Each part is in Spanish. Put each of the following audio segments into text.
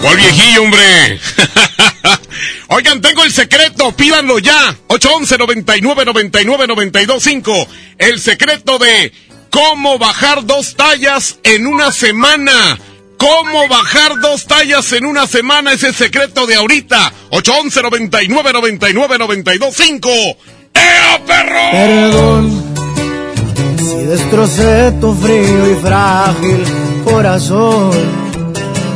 ¿Cuál viejillo, hombre? Oigan, tengo el secreto, pídanlo ya. 811 99 99 925. El secreto de cómo bajar dos tallas en una semana. ¿Cómo bajar dos tallas en una semana? Es el secreto de ahorita. 811 99 99 925. ¡Ea, perro! Perdón si destrocé tu frío y frágil corazón.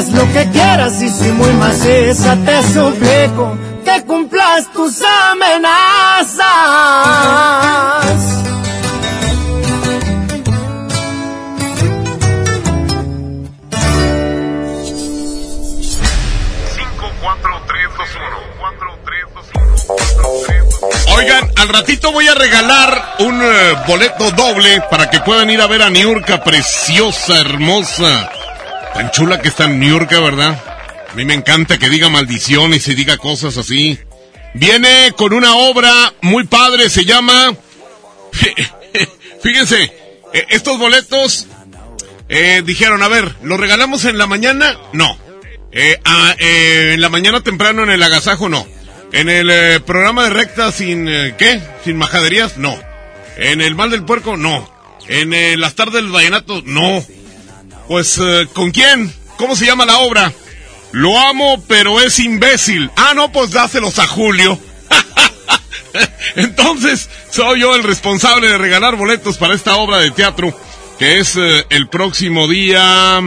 Haz lo que quieras y si muy maciza te suplico que cumplas tus amenazas. Oigan, al ratito voy a regalar un eh, boleto doble para que puedan ir a ver a Niurka, preciosa, hermosa. Tan chula que está Niurka, ¿verdad? A mí me encanta que diga maldiciones y diga cosas así. Viene con una obra muy padre, se llama... Fíjense, eh, estos boletos eh, dijeron, a ver, ¿los regalamos en la mañana? No. Eh, ah, eh, en la mañana temprano en el agasajo, no. En el programa de recta sin, ¿qué? Sin majaderías, no. En el mal del puerco, no. En las tardes del vallenato, no. Pues, eh, ¿con quién? ¿Cómo se llama la obra? Lo amo, pero es imbécil. Ah, no, pues dáselos a Julio. Entonces, soy yo el responsable de regalar boletos para esta obra de teatro, que es eh, el próximo día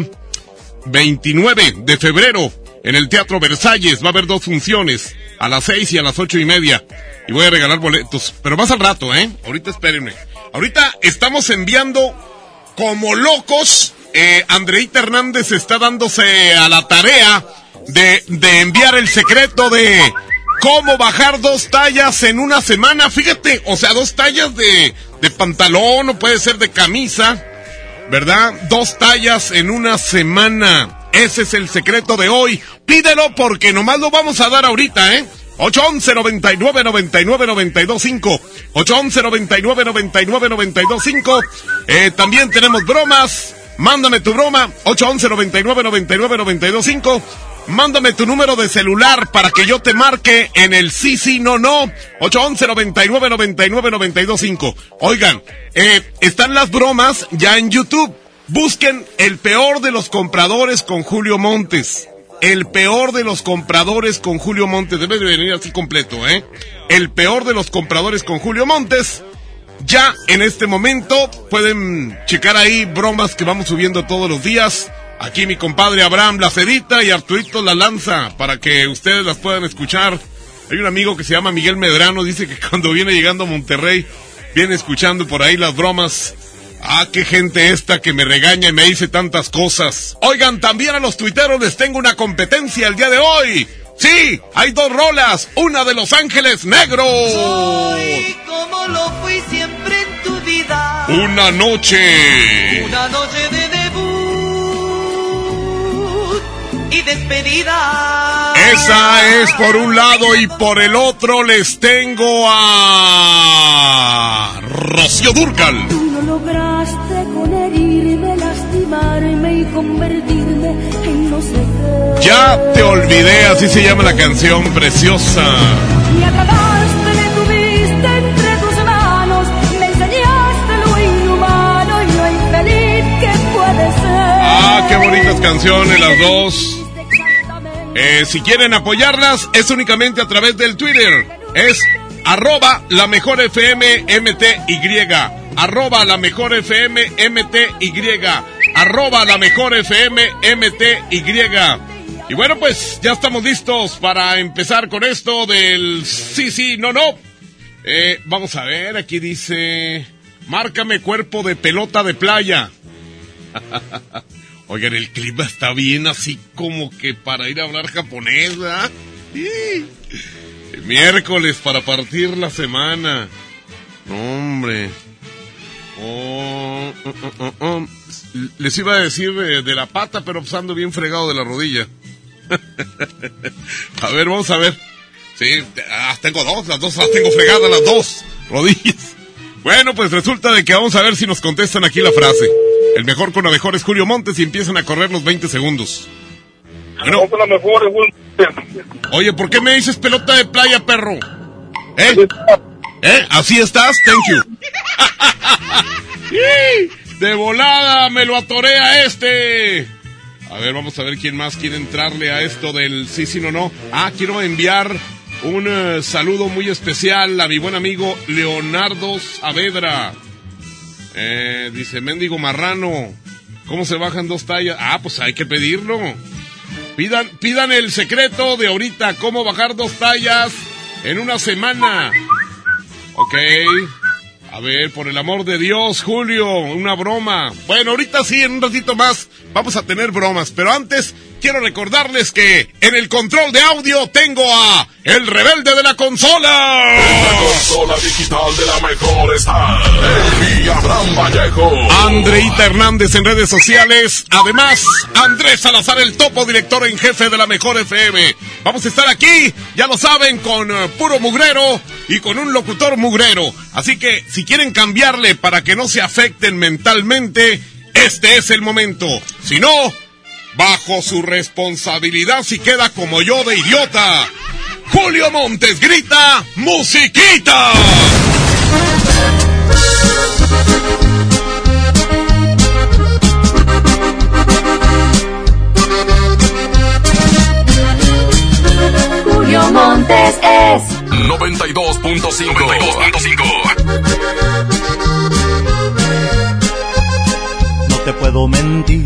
29 de febrero en el Teatro Versalles. Va a haber dos funciones, a las seis y a las ocho y media. Y voy a regalar boletos, pero más al rato, ¿eh? Ahorita espérenme. Ahorita estamos enviando como locos. Eh, Andreita Hernández está dándose a la tarea de, de enviar el secreto de cómo bajar dos tallas en una semana. Fíjate, o sea, dos tallas de, de pantalón o puede ser de camisa, ¿verdad? Dos tallas en una semana. Ese es el secreto de hoy. Pídelo porque nomás lo vamos a dar ahorita, ¿eh? 811 99 99 92 5 811 99 99 92 5 eh, También tenemos bromas. Mándame tu broma. 811 99 99 92 5 Mándame tu número de celular para que yo te marque en el sí, sí, no, no. 811 99 99 92 5 Oigan, eh, están las bromas ya en YouTube. Busquen el peor de los compradores con Julio Montes. El peor de los compradores con Julio Montes. Debe de venir así completo, ¿eh? El peor de los compradores con Julio Montes. Ya en este momento pueden checar ahí bromas que vamos subiendo todos los días. Aquí mi compadre Abraham la cedita y Arturito la lanza para que ustedes las puedan escuchar. Hay un amigo que se llama Miguel Medrano, dice que cuando viene llegando a Monterrey, viene escuchando por ahí las bromas. Ah, qué gente esta que me regaña y me dice tantas cosas. Oigan, también a los tuiteros les tengo una competencia el día de hoy. Sí, hay dos rolas, una de Los Ángeles Negros. Lo. Una noche. Una noche de debut y despedida. Esa es por un lado y por el otro les tengo a Rocío Durcal. Tú no lograste con herirme, lastimarme y convertirme en no sé qué. Ya te olvidé, así se llama la canción preciosa. Me atrapaste, canciones las dos. Eh, si quieren apoyarlas, es únicamente a través del Twitter. Es arroba la mejor FM MTY. Arroba la mejor FM MTY. Arroba la mejor FM MTY. Y bueno, pues ya estamos listos para empezar con esto del sí, sí, no, no. Eh, vamos a ver, aquí dice, márcame cuerpo de pelota de playa. Oigan, el clima está bien así como que para ir a hablar japonés, ¿verdad? Miércoles para partir la semana. Hombre. Oh, oh, oh, oh. Les iba a decir de, la pata, pero pues ando bien fregado de la rodilla. a ver, vamos a ver. Sí, ah, tengo dos, las dos las tengo fregadas, las dos rodillas. Bueno, pues resulta de que vamos a ver si nos contestan aquí la frase. El mejor con la mejor es Julio Montes y empiezan a correr los 20 segundos. Bueno. la mejor es Oye, ¿por qué me dices pelota de playa, perro? ¿Eh? ¿Eh? ¿Así estás? Thank you. de volada, me lo atoré a este. A ver, vamos a ver quién más quiere entrarle a esto del sí, sí, no, no. Ah, quiero enviar un uh, saludo muy especial a mi buen amigo Leonardo Saavedra. Eh, dice, mendigo marrano, ¿cómo se bajan dos tallas? Ah, pues hay que pedirlo. Pidan, pidan el secreto de ahorita, cómo bajar dos tallas en una semana. Ok. A ver, por el amor de Dios, Julio, una broma. Bueno, ahorita sí, en un ratito más vamos a tener bromas, pero antes quiero recordarles que en el control de audio tengo a el rebelde de la consola. La consola digital de la mejor está el Abraham Vallejo. Andreita Hernández en redes sociales. Además, Andrés Salazar, el topo director en jefe de la mejor FM. Vamos a estar aquí, ya lo saben, con uh, puro mugrero y con un locutor mugrero. Así que si quieren cambiarle para que no se afecten mentalmente, este es el momento. Si no, bajo su responsabilidad si queda como yo de idiota. Julio Montes grita, musiquita. Julio Montes es 92.5. 92.5. No te puedo mentir,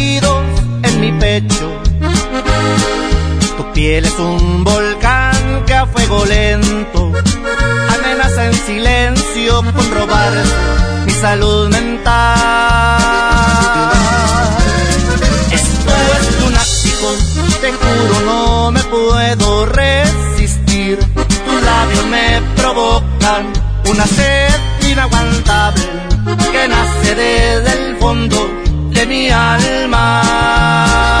Tu piel es un volcán que a fuego lento amenaza en silencio con robar mi salud mental. Esto es lunático, te juro no me puedo resistir. Tus labios me provocan una sed inaguantable que nace desde el fondo de mi alma.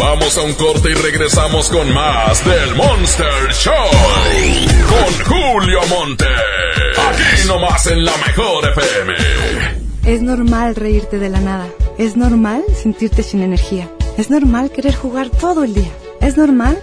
Vamos a un corte y regresamos con más del Monster Show. Con Julio Monte. Aquí nomás en la mejor FM. Es normal reírte de la nada. Es normal sentirte sin energía. Es normal querer jugar todo el día. Es normal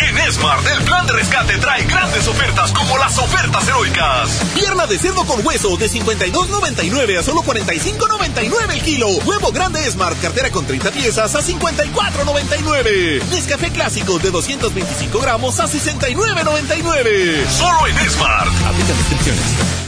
En Smart, el plan de rescate trae grandes ofertas como las ofertas heroicas. Pierna de cerdo con hueso de 52.99 a solo 45.99 el kilo. Huevo grande Smart, cartera con 30 piezas a 54.99. Nescafé clásico de 225 gramos a 69.99. Solo en Smart. Aplica restricciones.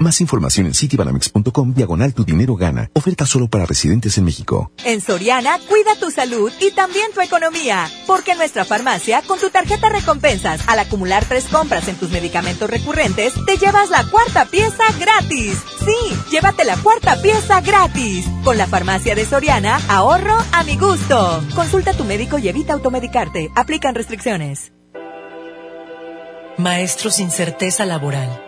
Más información en citibanamex.com diagonal tu dinero gana. Oferta solo para residentes en México. En Soriana, cuida tu salud y también tu economía. Porque en nuestra farmacia, con tu tarjeta recompensas, al acumular tres compras en tus medicamentos recurrentes, te llevas la cuarta pieza gratis. Sí, llévate la cuarta pieza gratis. Con la farmacia de Soriana, ahorro a mi gusto. Consulta a tu médico y evita automedicarte. Aplican restricciones. Maestros sin certeza laboral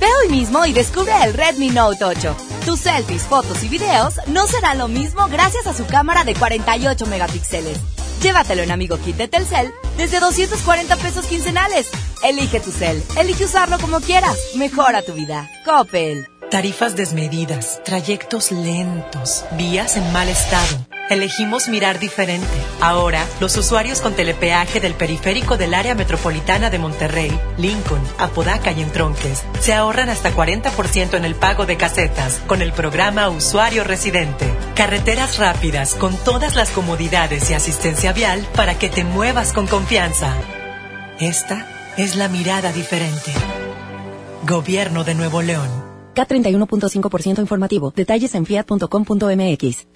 Ve hoy mismo y descubre el Redmi Note 8. Tus selfies, fotos y videos no serán lo mismo gracias a su cámara de 48 megapíxeles. Llévatelo en Amigo Kit de Telcel desde 240 pesos quincenales. Elige tu cel, elige usarlo como quieras. Mejora tu vida. Coppel. Tarifas desmedidas, trayectos lentos, vías en mal estado. Elegimos mirar diferente. Ahora, los usuarios con telepeaje del periférico del área metropolitana de Monterrey, Lincoln, Apodaca y Entronques se ahorran hasta 40% en el pago de casetas con el programa Usuario Residente. Carreteras rápidas con todas las comodidades y asistencia vial para que te muevas con confianza. Esta es la mirada diferente. Gobierno de Nuevo León. K31.5% informativo. Detalles en fiat.com.mx.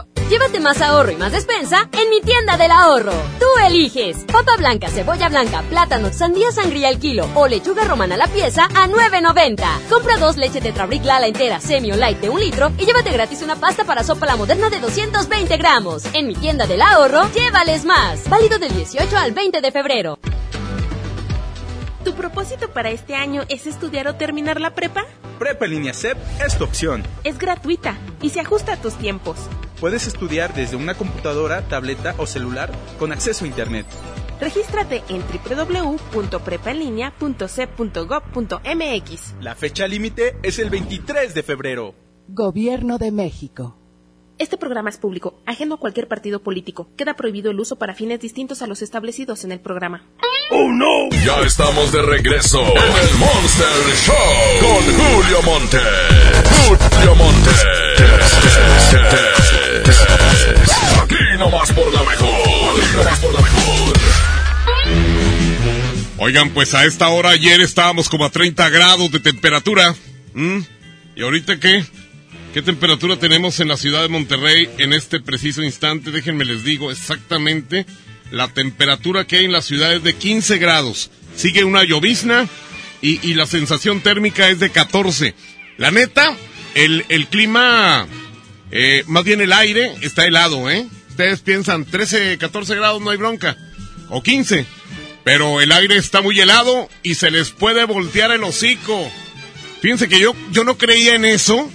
Llévate más ahorro y más despensa en mi tienda del ahorro. Tú eliges papa blanca, cebolla blanca, plátano, sandía sangría al kilo o lechuga romana a la pieza a 9.90. Compra dos leches de Trabric Lala entera, semi o light de un litro y llévate gratis una pasta para sopa la moderna de 220 gramos. En mi tienda del ahorro, llévales más. Válido del 18 al 20 de febrero. ¿Tu propósito para este año es estudiar o terminar la prepa? Prepa en línea CEP es tu opción. Es gratuita y se ajusta a tus tiempos. Puedes estudiar desde una computadora, tableta o celular con acceso a Internet. Regístrate en www.prepaenlinea.cep.gov.mx. La fecha límite es el 23 de febrero. Gobierno de México. Este programa es público, ajeno a cualquier partido político. Queda prohibido el uso para fines distintos a los establecidos en el programa. ¡Oh, no! Ya estamos de regreso en el Monster Show con Julio Monte. Julio Monte. Aquí nomás por la mejor. Aquí nomás por la mejor. Oigan, pues a esta hora ayer estábamos como a 30 grados de temperatura. ¿Mm? ¿Y ahorita qué? ¿Qué temperatura tenemos en la ciudad de Monterrey en este preciso instante? Déjenme les digo exactamente. La temperatura que hay en la ciudad es de 15 grados. Sigue una llovizna y, y la sensación térmica es de 14. La neta, el, el clima, eh, más bien el aire, está helado, ¿eh? Ustedes piensan 13, 14 grados no hay bronca. O 15. Pero el aire está muy helado y se les puede voltear el hocico. Fíjense que yo, yo no creía en eso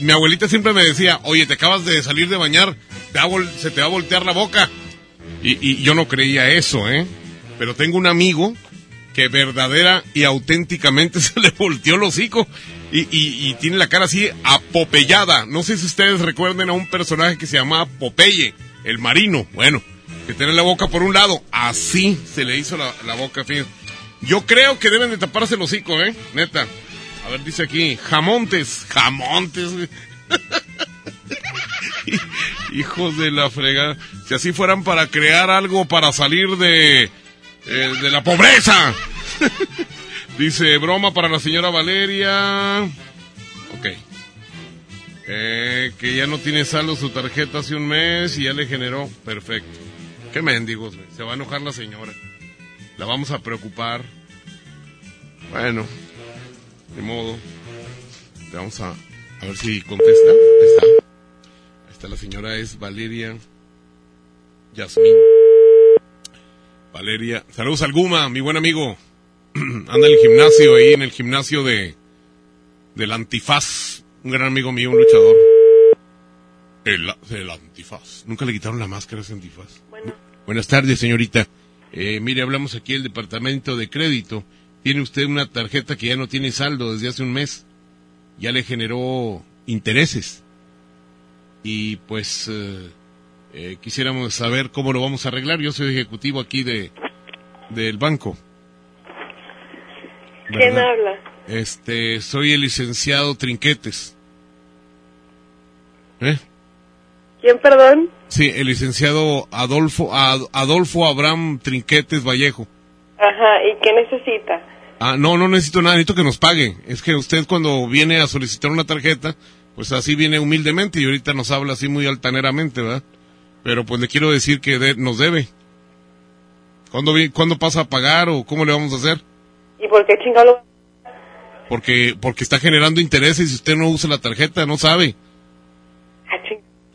mi abuelita siempre me decía, oye, te acabas de salir de bañar, te se te va a voltear la boca. Y, y, yo no creía eso, ¿eh? Pero tengo un amigo que verdadera y auténticamente se le volteó el hocico y, y, tiene la cara así apopellada. No sé si ustedes recuerden a un personaje que se llamaba Popeye, el marino. Bueno, que tiene la boca por un lado, así se le hizo la, la boca. Fíjense. Yo creo que deben de taparse el hocico, ¿eh? Neta. A ver, dice aquí, jamontes, jamontes. Hijos de la fregada. Si así fueran para crear algo para salir de eh, de la pobreza. Dice, broma para la señora Valeria. Ok. Eh, que ya no tiene saldo su tarjeta hace un mes y ya le generó. Perfecto. Qué mendigos, güey. Se va a enojar la señora. La vamos a preocupar. Bueno, de modo. Vamos a, a ver si contesta. Ahí está. Ahí está la señora, es Valeria Yasmín. Valeria. Saludos al Guma, mi buen amigo. Anda en el gimnasio, ahí en el gimnasio de del Antifaz. Un gran amigo mío, un luchador. El, el Antifaz. Nunca le quitaron la máscara a ese Antifaz. Buenas tardes, señorita. Eh, mire, hablamos aquí del departamento de crédito. Tiene usted una tarjeta que ya no tiene saldo desde hace un mes. Ya le generó intereses. Y pues eh, eh, quisiéramos saber cómo lo vamos a arreglar. Yo soy ejecutivo aquí de del banco. ¿Quién ¿verdad? habla? Este, soy el licenciado Trinquetes. ¿Eh? ¿Quién, perdón? Sí, el licenciado Adolfo Ad- Adolfo Abraham Trinquetes Vallejo. Ajá, ¿y qué necesita? Ah, no, no necesito nada, necesito que nos pague. Es que usted cuando viene a solicitar una tarjeta, pues así viene humildemente y ahorita nos habla así muy altaneramente, ¿verdad? Pero pues le quiero decir que de- nos debe. ¿Cuándo, ¿Cuándo pasa a pagar o cómo le vamos a hacer? ¿Y por qué chingado? Porque, porque está generando intereses y si usted no usa la tarjeta, no sabe.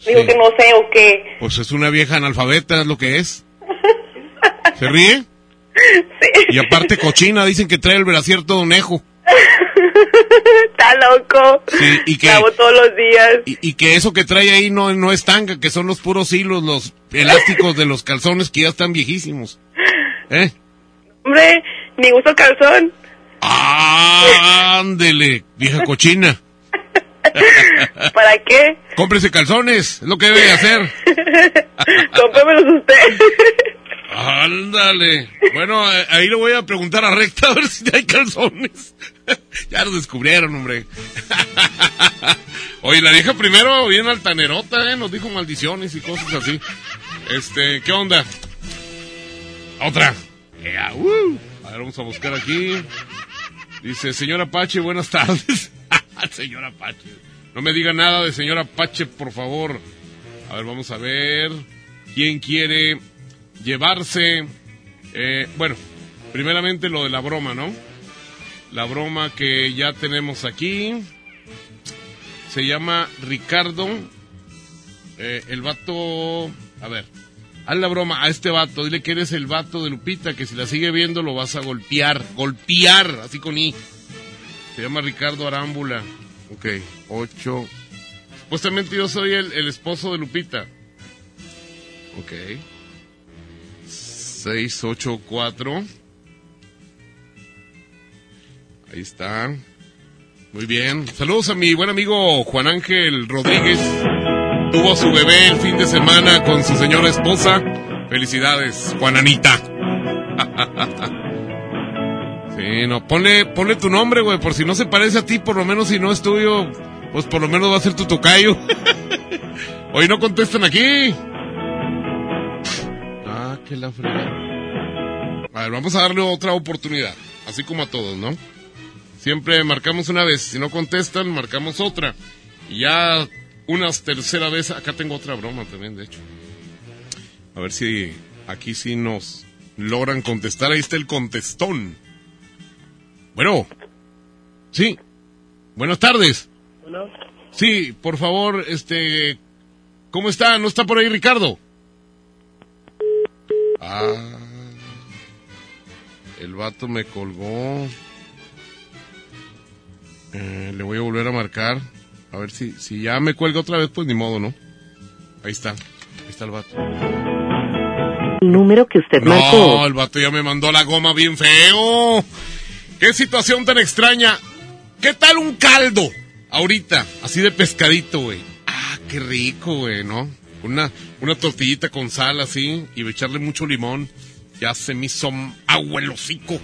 Digo que no sé o qué. Pues es una vieja analfabeta, es lo que es. ¿Se ríe? Y aparte cochina, dicen que trae el brasier todo nejo. Está loco. Sí, y que, Lavo todos los días. y, y que eso que trae ahí no, no es tanga, que son los puros hilos, los elásticos de los calzones que ya están viejísimos. ¿Eh? Hombre, ni uso calzón. Ándele, vieja cochina. ¿Para qué? Cómprese calzones, es lo que debe de hacer. Cómpremelos usted. Ándale. Bueno, eh, ahí le voy a preguntar a Recta a ver si hay calzones. ya los descubrieron, hombre. Oye, la vieja primero bien altanerota, ¿eh? Nos dijo maldiciones y cosas así. Este, ¿qué onda? Otra. Uh. A ver, vamos a buscar aquí. Dice, señora Apache, buenas tardes. señora Apache. No me diga nada de señora Apache, por favor. A ver, vamos a ver. ¿Quién quiere llevarse? eh, bueno, primeramente lo de la broma, ¿no? La broma que ya tenemos aquí. Se llama Ricardo. Eh, el vato... A ver. Haz la broma a este vato. Dile que eres el vato de Lupita, que si la sigue viendo lo vas a golpear. Golpear, así con I. Se llama Ricardo Arámbula. Ok, 8. Supuestamente yo soy el, el esposo de Lupita. Ok. 6, 8, 4. Ahí está. Muy bien. Saludos a mi buen amigo Juan Ángel Rodríguez. Tuvo su bebé el fin de semana con su señora esposa. Felicidades, Juananita. Sí, no, ponle, ponle tu nombre, güey, por si no se parece a ti, por lo menos si no es tuyo, pues por lo menos va a ser tu tocayo. Hoy no contestan aquí. Que la. A ver, vamos a darle otra oportunidad, así como a todos, ¿no? Siempre marcamos una vez, si no contestan, marcamos otra. Y ya una tercera vez, acá tengo otra broma también, de hecho. A ver si aquí sí nos logran contestar. Ahí está el contestón. Bueno. Sí. Buenas tardes. Bueno, Sí, por favor, este... ¿Cómo está? ¿No está por ahí Ricardo? Ah... El vato me colgó. Eh, le voy a volver a marcar. A ver si, si ya me cuelga otra vez, pues ni modo, ¿no? Ahí está. Ahí está el vato. número que usted No, marcó. el vato ya me mandó la goma bien feo. Qué situación tan extraña. ¿Qué tal un caldo? Ahorita, así de pescadito, güey. Ah, qué rico, güey, ¿no? Una, una tortillita con sal así y echarle mucho limón. Ya se me hizo agua el hocico.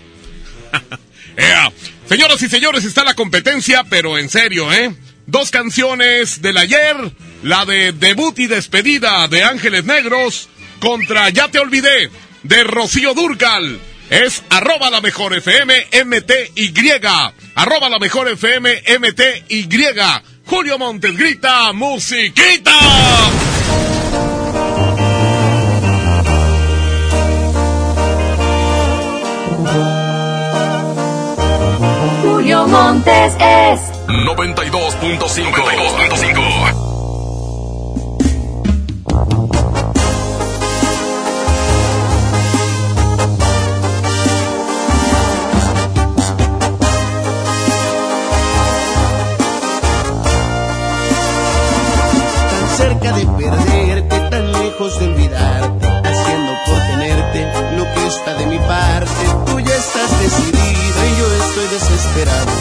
Señoras y señores, está la competencia, pero en serio, ¿eh? Dos canciones del ayer, la de debut y despedida de Ángeles Negros contra Ya te olvidé de Rocío Durcal. es arroba la mejor FM MTY. Arroba la mejor FM MTY. Julio Montes grita, musiquita. Montes es 92.5. 92.5. Tan cerca de perderte, tan lejos de olvidarte, haciendo por tenerte lo que está de mi parte. Tú ya estás decidida y yo estoy desesperado.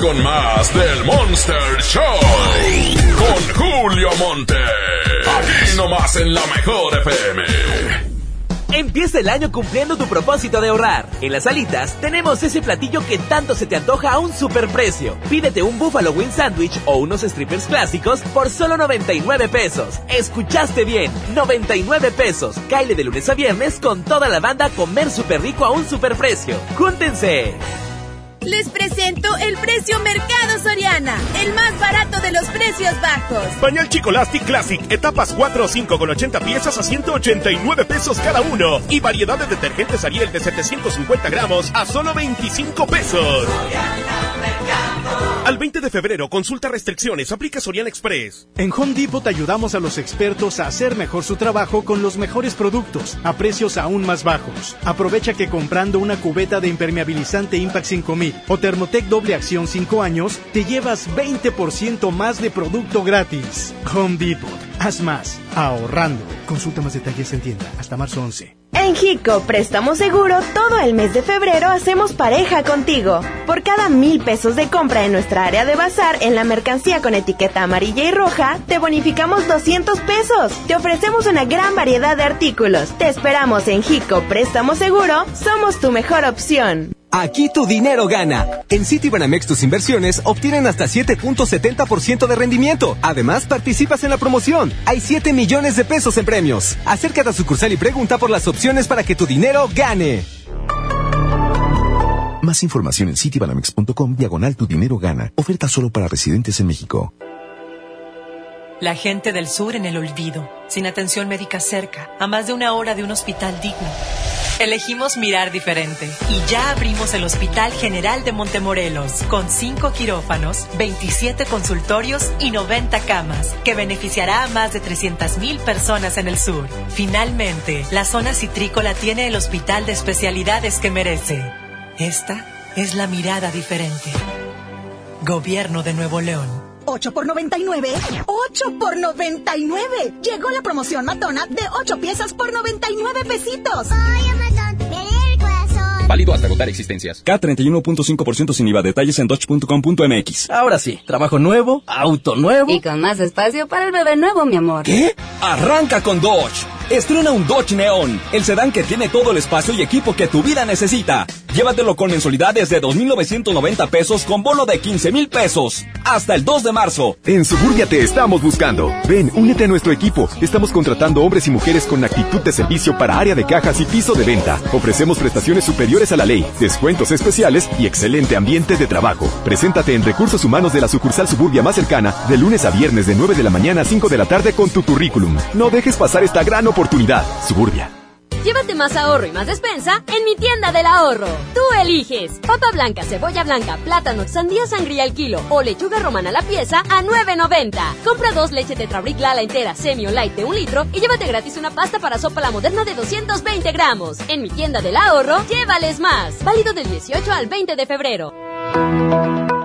con más del Monster Show. Con Julio Monte. Aquí nomás en la mejor FM. Empieza el año cumpliendo tu propósito de ahorrar. En las alitas tenemos ese platillo que tanto se te antoja a un superprecio. Pídete un Buffalo Wing Sandwich o unos strippers clásicos por solo 99 pesos. Escuchaste bien, 99 pesos. Caile de lunes a viernes con toda la banda a comer súper rico a un superprecio. ¡Júntense! Les presento el precio Mercado Soriana, el más barato de los precios bajos. Pañal Chicolastic Classic, etapas 4 o 5 con 80 piezas a 189 pesos cada uno. Y variedad de detergentes Ariel de 750 gramos a solo 25 pesos. Al 20 de febrero, consulta restricciones, aplica Soriana Express. En Home Depot ayudamos a los expertos a hacer mejor su trabajo con los mejores productos a precios aún más bajos. Aprovecha que comprando una cubeta de impermeabilizante Impact 5000 o Thermotec doble acción 5 años, te llevas 20% más de producto gratis. Home Depot, haz más, ahorrando. Consulta más detalles en tienda hasta marzo 11. En Hico Préstamo Seguro, todo el mes de febrero hacemos pareja contigo. Por cada mil pesos de compra en nuestra área de bazar en la mercancía con etiqueta amarilla y roja, te bonificamos 200 pesos. Te ofrecemos una gran variedad de artículos. Te esperamos en Hico Préstamo Seguro, somos tu mejor opción. Aquí tu dinero gana. En Citibanamex tus inversiones obtienen hasta 7.70% de rendimiento. Además, participas en la promoción. Hay 7 millones de pesos en premios. Acércate a sucursal y pregunta por las opciones para que tu dinero gane. Más información en citibanamex.com diagonal tu dinero gana. Oferta solo para residentes en México. La gente del sur en el olvido, sin atención médica cerca, a más de una hora de un hospital digno. Elegimos mirar diferente y ya abrimos el Hospital General de Montemorelos con 5 quirófanos, 27 consultorios y 90 camas, que beneficiará a más de 300.000 personas en el sur. Finalmente, la zona citrícola tiene el hospital de especialidades que merece. Esta es la mirada diferente. Gobierno de Nuevo León. 8 por 99. 8 por 99. Llegó la promoción matona de 8 piezas por 99 pesitos. Válido hasta agotar existencias. K31.5% sin IVA. Detalles en dodge.com.mx. Ahora sí, trabajo nuevo, auto nuevo. Y con más espacio para el bebé nuevo, mi amor. ¿Qué? Arranca con Dodge. Estrena un Dodge Neon, el sedán que tiene todo el espacio y equipo que tu vida necesita. Llévatelo con mensualidades de 2.990 pesos con bono de 15.000 pesos. Hasta el 2 de marzo. En Suburbia te estamos buscando. Ven, únete a nuestro equipo. Estamos contratando hombres y mujeres con actitud de servicio para área de cajas y piso de venta. Ofrecemos prestaciones superiores a la ley, descuentos especiales y excelente ambiente de trabajo. Preséntate en Recursos Humanos de la sucursal Suburbia más cercana de lunes a viernes de 9 de la mañana a 5 de la tarde con tu currículum. No dejes pasar esta gran oportunidad. Suburbia. Llévate más ahorro y más despensa en mi tienda del ahorro. Tú eliges papa blanca, cebolla blanca, plátano, sandía sangría al kilo o lechuga romana a la pieza a 9.90. Compra dos leche Tetrabric Lala entera, semi o light de un litro y llévate gratis una pasta para sopa la moderna de 220 gramos. En mi tienda del ahorro, llévales más. Válido del 18 al 20 de febrero.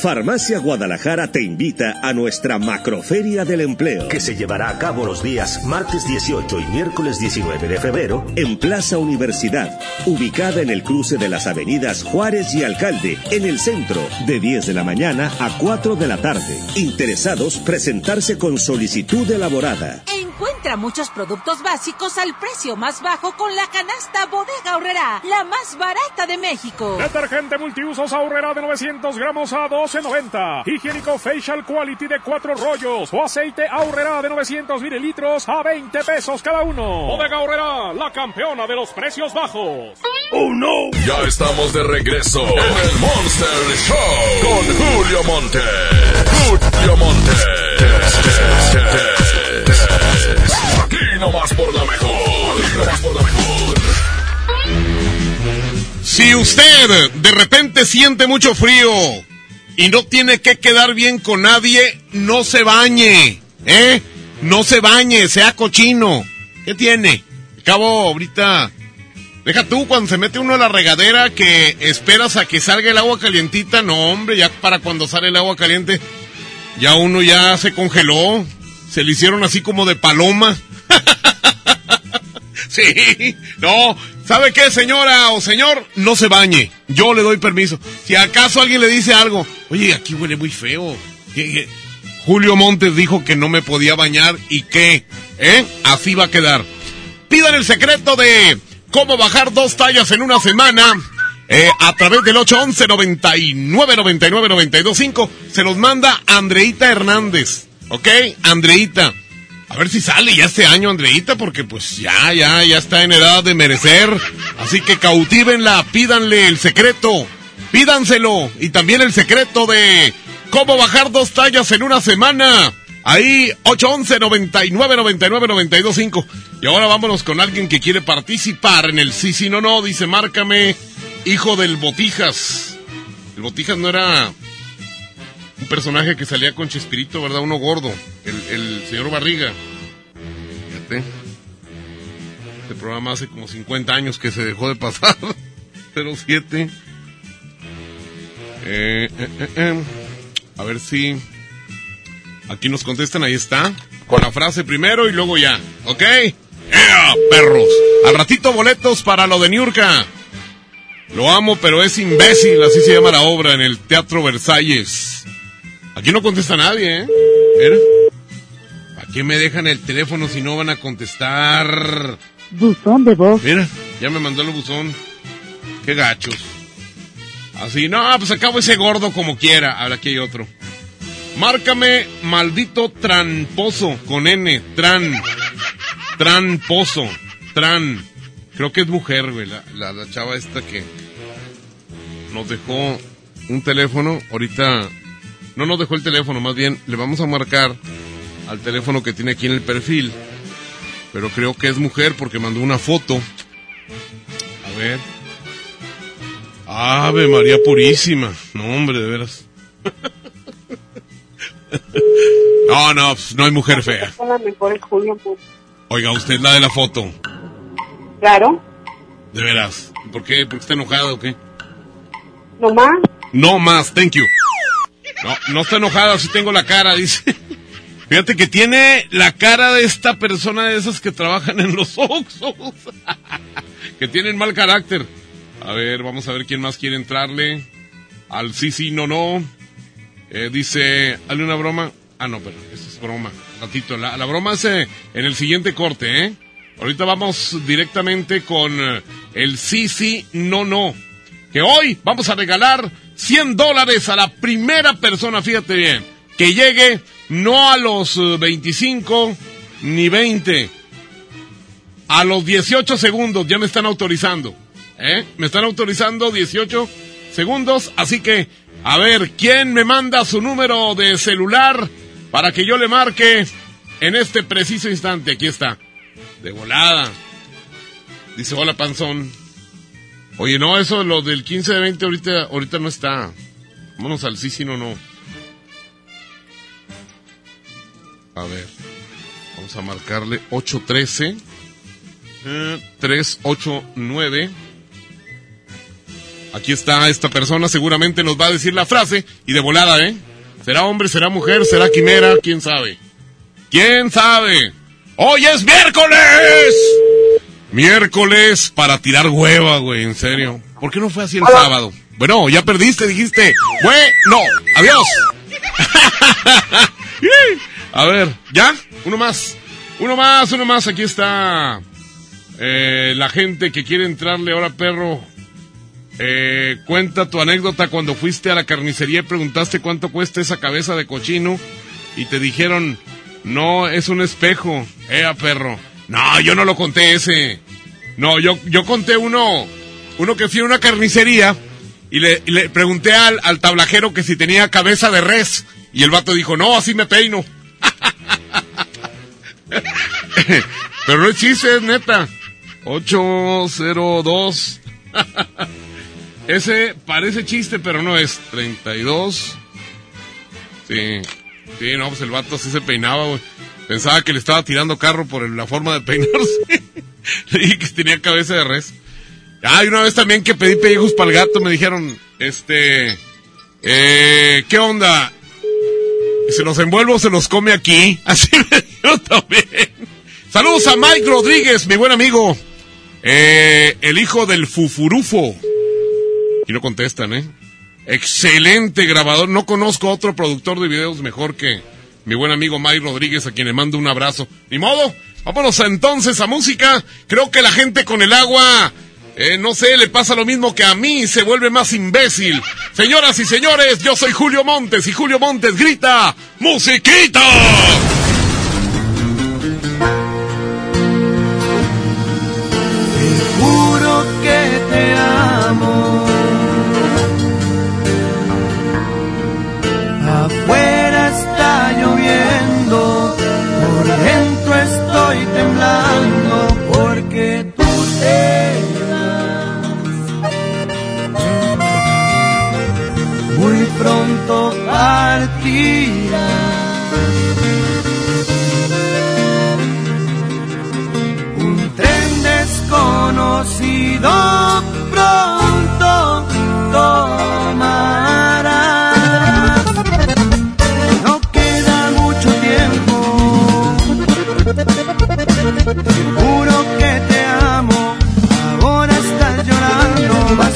Farmacia Guadalajara te invita a nuestra Macroferia del Empleo, que se llevará a cabo los días martes 18 y miércoles 19 de febrero en Plaza Universidad, ubicada en el cruce de las avenidas Juárez y Alcalde, en el centro, de 10 de la mañana a 4 de la tarde. Interesados, presentarse con solicitud elaborada. Encuentra muchos productos básicos al precio más bajo con la canasta Bodega Horrera, la más barata de México. Detergente multiusos Ahorrera de 900 gramos a 12.90. Higiénico Facial Quality de 4 rollos o aceite Ahorrera de 900 mililitros a 20 pesos cada uno. Bodega Horrera, la campeona de los precios bajos. ¡Oh, no! Ya estamos de regreso en el Monster Show con Julio Monte. Julio Monte. Aquí nomás por la mejor. Si usted de repente siente mucho frío y no tiene que quedar bien con nadie, no se bañe, ¿eh? No se bañe, sea cochino. ¿Qué tiene? Cabo, ahorita... Deja tú cuando se mete uno a la regadera que esperas a que salga el agua calientita. No, hombre, ya para cuando sale el agua caliente, ya uno ya se congeló. Se le hicieron así como de paloma. sí, no, ¿sabe qué, señora o señor? No se bañe. Yo le doy permiso. Si acaso alguien le dice algo, oye, aquí huele muy feo. Julio Montes dijo que no me podía bañar y que, ¿eh? Así va a quedar. Pidan el secreto de cómo bajar dos tallas en una semana. eh, a través del 811 99 99 925 se los manda Andreita Hernández. ¿Ok? Andreita. A ver si sale ya este año Andreita porque pues ya, ya, ya está en edad de merecer. Así que cautívenla, pídanle el secreto. Pídanselo. Y también el secreto de cómo bajar dos tallas en una semana. Ahí, 811 99 99 925 Y ahora vámonos con alguien que quiere participar en el sí, sí, no, no. Dice, márcame, hijo del Botijas. El Botijas no era personaje que salía con Chespirito, ¿verdad? Uno gordo. El, señor Barriga. Fíjate. Este programa hace como 50 años que se dejó de pasar. 07. Eh, eh, eh, eh. A ver si. Aquí nos contestan, ahí está. Con la frase primero y luego ya. ¿Ok? ¡Ea, perros! Al ratito boletos para lo de Niurka. Lo amo, pero es imbécil, así se llama la obra en el Teatro Versalles. Aquí no contesta nadie, ¿eh? Mira. qué me dejan el teléfono si no van a contestar? Buzón de voz. Mira, ya me mandó el buzón. Qué gachos. Así, no, pues acabo ese gordo como quiera. Ahora aquí hay otro. Márcame, maldito tramposo, con N, tran. Tramposo, tran. Creo que es mujer, güey, la, la, la chava esta que nos dejó un teléfono. Ahorita no nos dejó el teléfono, más bien le vamos a marcar al teléfono que tiene aquí en el perfil. Pero creo que es mujer porque mandó una foto. A ver. Ave María Purísima. No, hombre, de veras. No, no, pues, no hay mujer fea. Pues. Oiga, usted es la de la foto. Claro, De veras. ¿Por qué? ¿Por qué está enojada o qué? nomás. No más, thank you. No, no está enojada, sí tengo la cara, dice. Fíjate que tiene la cara de esta persona de esas que trabajan en los Oxxos. que tienen mal carácter. A ver, vamos a ver quién más quiere entrarle. Al sí, sí, no, no. Eh, dice, hazle una broma. Ah, no, pero eso es broma. Ratito, la, la broma es eh, en el siguiente corte, ¿eh? Ahorita vamos directamente con eh, el sí, sí, no, no. Que hoy vamos a regalar 100 dólares a la primera persona, fíjate bien, que llegue no a los eh, 25 ni 20, a los 18 segundos, ya me están autorizando. ¿eh? Me están autorizando 18 segundos, así que, a ver, ¿quién me manda su número de celular para que yo le marque en este preciso instante? Aquí está, de volada. Dice, hola panzón. Oye, no, eso, lo del 15 de 20 ahorita, ahorita no está. Vámonos al sí, sí, no, no. A ver, vamos a marcarle 813 eh, 389. Aquí está esta persona, seguramente nos va a decir la frase y de volada, ¿eh? ¿Será hombre, será mujer, será quimera? ¿Quién sabe? ¿Quién sabe? ¡Hoy es miércoles! Miércoles para tirar hueva, güey, en serio. ¿Por qué no fue así el sábado? Bueno, ya perdiste, dijiste. Bueno, adiós. A ver, ¿ya? Uno más. Uno más, uno más. Aquí está eh, la gente que quiere entrarle ahora, perro. Eh, cuenta tu anécdota cuando fuiste a la carnicería y preguntaste cuánto cuesta esa cabeza de cochino y te dijeron, no, es un espejo. Ea, perro. No, yo no lo conté ese. No, yo, yo conté uno, uno que fui a una carnicería y le, le pregunté al, al tablajero que si tenía cabeza de res. Y el vato dijo, no, así me peino. Pero no es chiste, es neta. 802. Ese parece chiste, pero no es. 32. Sí. Sí, no, pues el vato así se peinaba, güey. Pensaba que le estaba tirando carro por la forma de peinarse. Le dije que tenía cabeza de res. Ah, y una vez también que pedí pellejos para el gato, me dijeron, este, eh, ¿qué onda? ¿Se los envuelvo se los come aquí? Así me dijo también. Saludos a Mike Rodríguez, mi buen amigo. Eh, el hijo del Fufurufo. Y no contestan, ¿eh? Excelente grabador. No conozco otro productor de videos mejor que mi buen amigo Mike Rodríguez, a quien le mando un abrazo. Ni modo. Vámonos entonces a música. Creo que la gente con el agua, eh, no sé, le pasa lo mismo que a mí, se vuelve más imbécil. Señoras y señores, yo soy Julio Montes y Julio Montes grita, ¡Musiquita! Juro que te. Pronto partirás. Un tren desconocido pronto tomarás. No queda mucho tiempo. Seguro que te amo. Ahora estás llorando más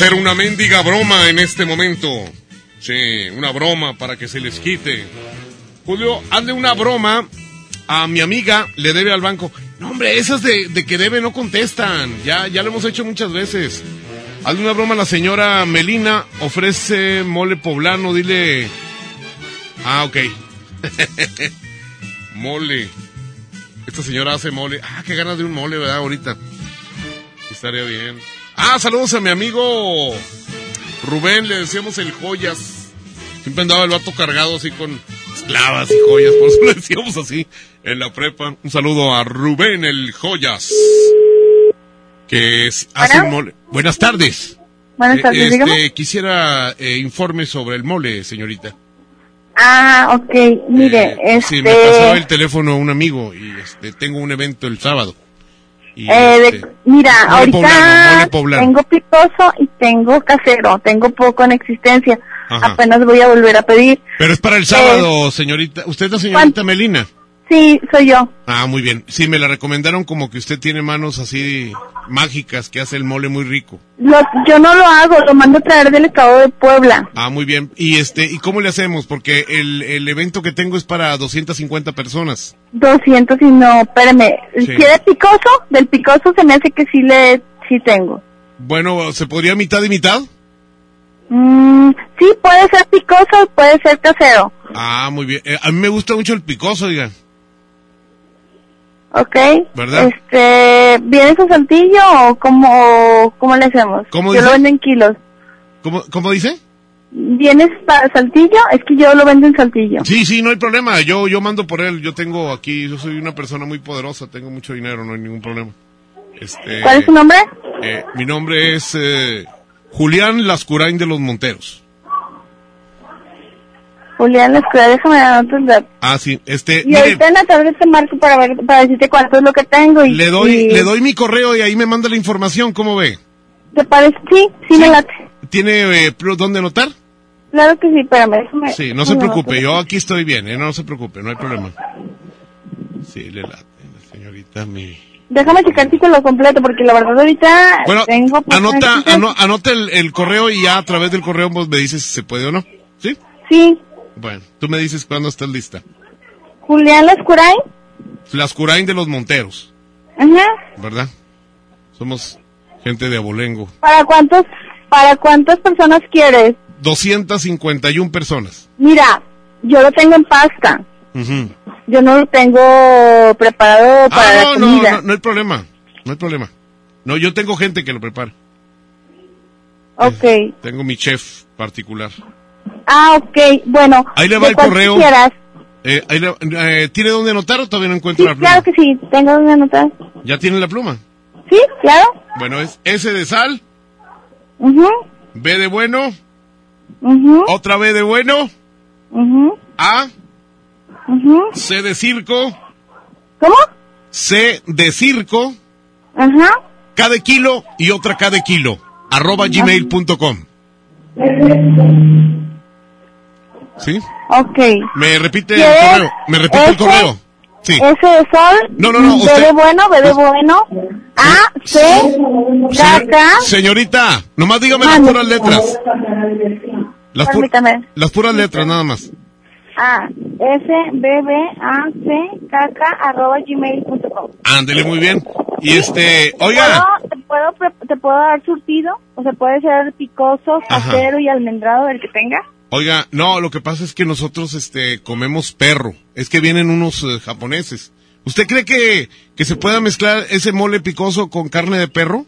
hacer una mendiga broma en este momento. Sí, una broma para que se les quite. Julio, hazle una broma a mi amiga, le debe al banco. No, hombre, esas de, de que debe no contestan. Ya, ya lo hemos hecho muchas veces. Hazle una broma a la señora Melina, ofrece mole poblano, dile... Ah, ok. mole. Esta señora hace mole. Ah, qué ganas de un mole, ¿verdad? Ahorita. Estaría bien. Ah, saludos a mi amigo Rubén, le decíamos el joyas. Siempre andaba el vato cargado así con esclavas y joyas, por eso le decíamos así en la prepa. Un saludo a Rubén el joyas. Que es, hace un mole. Buenas tardes. Buenas Eh, tardes, este, dígame. quisiera eh, informe sobre el mole, señorita. Ah, ok, mire, este... Sí, me pasó el teléfono un amigo y este, tengo un evento el sábado. Y, eh, de- este, mira, poblano, ahorita poblano. tengo picoso y tengo casero, tengo poco en existencia. Ajá. Apenas voy a volver a pedir. Pero es para el sábado, señorita. ¿Usted es la señorita Melina? Sí, soy yo. Ah, muy bien. Sí, me la recomendaron como que usted tiene manos así mágicas, que hace el mole muy rico. Lo- yo no lo hago, lo mando a traer del estado de Puebla. Ah, muy bien. ¿Y este y cómo le hacemos? Porque el, el evento que tengo es para 250 personas. 200 y no, espérame. Sí. ¿Quiere picoso? Del picoso se me hace que sí le, sí tengo. Bueno, ¿se podría mitad y mitad? Mm, sí, puede ser picoso, puede ser casero. Ah, muy bien. Eh, a mí me gusta mucho el picoso, oiga. ¿Ok? ¿Verdad? Este, ¿viene su saltillo o cómo, cómo le hacemos? ¿Cómo Yo dice? lo vendo en kilos. ¿Cómo, cómo dice? ¿Vienes para Saltillo? Es que yo lo vendo en Saltillo. Sí, sí, no hay problema. Yo, yo mando por él. Yo tengo aquí, yo soy una persona muy poderosa, tengo mucho dinero, no hay ningún problema. Este, ¿Cuál es tu nombre? eh, mi nombre es eh, Julián Lascurain de los Monteros. Julián Escuela, déjame dar otros datos. Ah, sí, este, Y mire, ahorita en la tarde te marco para ver, para decirte cuánto es lo que tengo y... le doy, y- le doy mi correo y ahí me manda la información, ¿cómo ve? ¿Te parece? Sí, sí, me late. ¿Tiene eh, dónde anotar? Claro que sí, espérame, déjame... Sí, no se preocupe, yo aquí estoy bien, eh, no se preocupe, no hay problema. Sí, le late, la señorita mi... Déjame checar si te lo completo, porque la verdad ahorita Bueno, tengo... pues, anota, anota el, el correo y ya a través del correo vos me dices si se puede o no. ¿Sí? Sí, Bueno, tú me dices cuándo estás lista. Julián Lascuray. Lascurain de los Monteros, Ajá. ¿verdad? Somos gente de abolengo. ¿Para cuántos, para cuántas personas quieres? 251 personas. Mira, yo lo tengo en pasta. Ujú. Yo no lo tengo preparado para Ah, la no, no, comida. no, no hay problema. No hay problema. No, yo tengo gente que lo prepara. Ok. Tengo mi chef particular. Ah, ok. Bueno. Ahí le va ¿de el correo. quisieras? Eh, ahí le- eh, ¿Tiene dónde anotar o todavía no encuentro Sí, la pluma? claro que sí. Tengo donde anotar. ¿Ya tiene la pluma? Sí, claro. Bueno, es S de sal, Mhm. B de bueno, Mhm. otra B de bueno, Mhm. A, Mhm. C de circo, ¿Cómo? C de circo, Ajá. K de kilo y otra K de kilo, arroba gmail.com. ¿Sí? Ok. ¿Me repite el ¿Quieres correo? ¿Me repite el correo? Sí. S de sol. No, no, no, usted- bueno, B de bueno. A, C, K, K. Señorita, nomás dígame las puras letras. Las, pu- Permítame. las puras letras, nada más. A, S, B, B, A, C, K, K, arroba gmail.com. Ándele muy bien. Y este, oiga, ¿Puedo, te, puedo, pre- ¿Te puedo dar surtido? O sea, puede ser picoso, casero y almendrado, el que tenga. Oiga, no, lo que pasa es que nosotros este comemos perro. Es que vienen unos eh, japoneses. ¿Usted cree que, que se pueda mezclar ese mole picoso con carne de perro?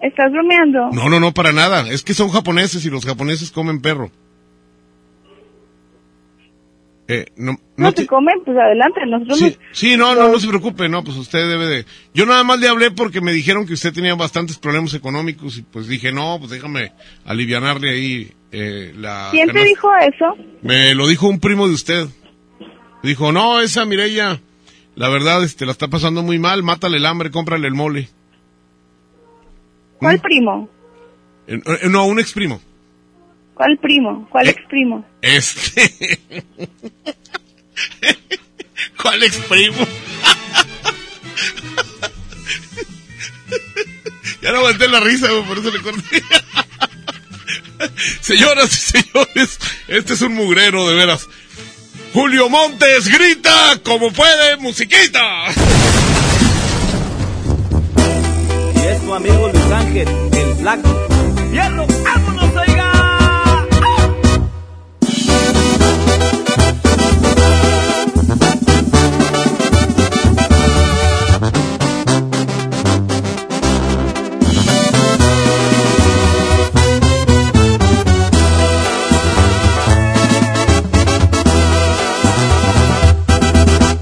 ¿Estás bromeando? No, no, no, para nada. Es que son japoneses y los japoneses comen perro. Eh, no, No, no te te- comen, pues adelante. Nosotros Sí, nos- sí, no, no, no se preocupe, no, pues usted debe de... Yo nada más le hablé porque me dijeron que usted tenía bastantes problemas económicos y pues dije, no, pues déjame alivianarle ahí eh, la... ¿Quién te canasta". dijo eso? Me lo dijo un primo de usted. Dijo, no, esa Mireya, la verdad, este, la está pasando muy mal, mátale el hambre, cómprale el mole. ¿Cuál primo? Eh, eh, no, un ex primo. ¿Cuál primo? Eh. ¿Cuál ex primo? Este... ¿Cuál ex primo? ya no aguanté la risa, por eso le corté. Señoras y señores, este es un mugrero, de veras. Julio Montes grita como puede, musiquita. Y es tu amigo Luis Ángel, el flaco. ¡Hierro!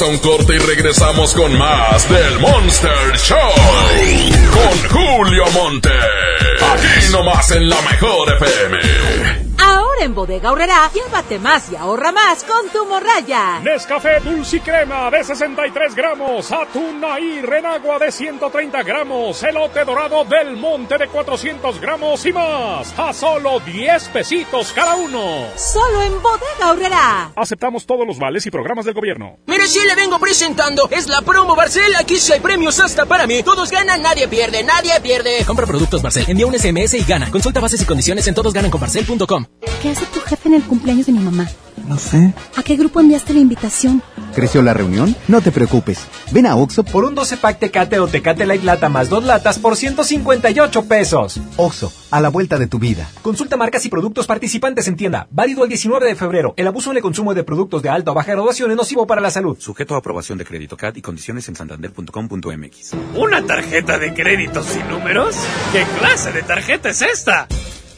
Vamos a un corte y regresamos con más del Monster Show. Con Julio Monte. Aquí nomás en la mejor FM. Ahora en Bodega Aurrera, llévate más y ahorra más con tu morraya. Nescafé Dulce Crema de 63 gramos, atún y renagua de 130 gramos, elote dorado del monte de 400 gramos y más, a solo 10 pesitos cada uno. Solo en Bodega Aurrera. Aceptamos todos los vales y programas del gobierno. Si le vengo presentando, es la promo Barcel, aquí sí hay premios hasta para mí. Todos ganan, nadie pierde, nadie pierde. Compra productos Barcel, envía un SMS y gana. Consulta bases y condiciones en todosgananconbarcel.com. ¿Qué hace tu jefe en el cumpleaños de mi mamá? No sé. ¿A qué grupo enviaste la invitación? ¿Creció la reunión? No te preocupes. Ven a Oxo Por un 12 pack Tecate o Tecate Light Lata más dos latas por 158 pesos. Oxo, a la vuelta de tu vida. Consulta marcas y productos participantes en tienda. Válido el 19 de febrero. El abuso en el consumo de productos de alta o baja graduación es nocivo para la salud. Sujeto a aprobación de crédito CAT y condiciones en santander.com.mx. ¿Una tarjeta de crédito sin números? ¿Qué clase de tarjeta es esta?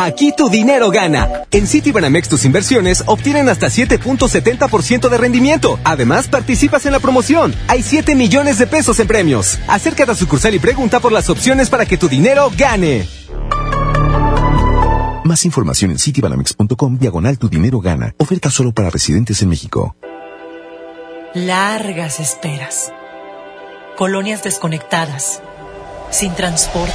Aquí tu dinero gana. En Citibanamex tus inversiones obtienen hasta 7.70% de rendimiento. Además, participas en la promoción. Hay 7 millones de pesos en premios. Acércate a sucursal y pregunta por las opciones para que tu dinero gane. Más información en citibanamex.com diagonal tu dinero gana. Oferta solo para residentes en México. Largas esperas. Colonias desconectadas. Sin transporte.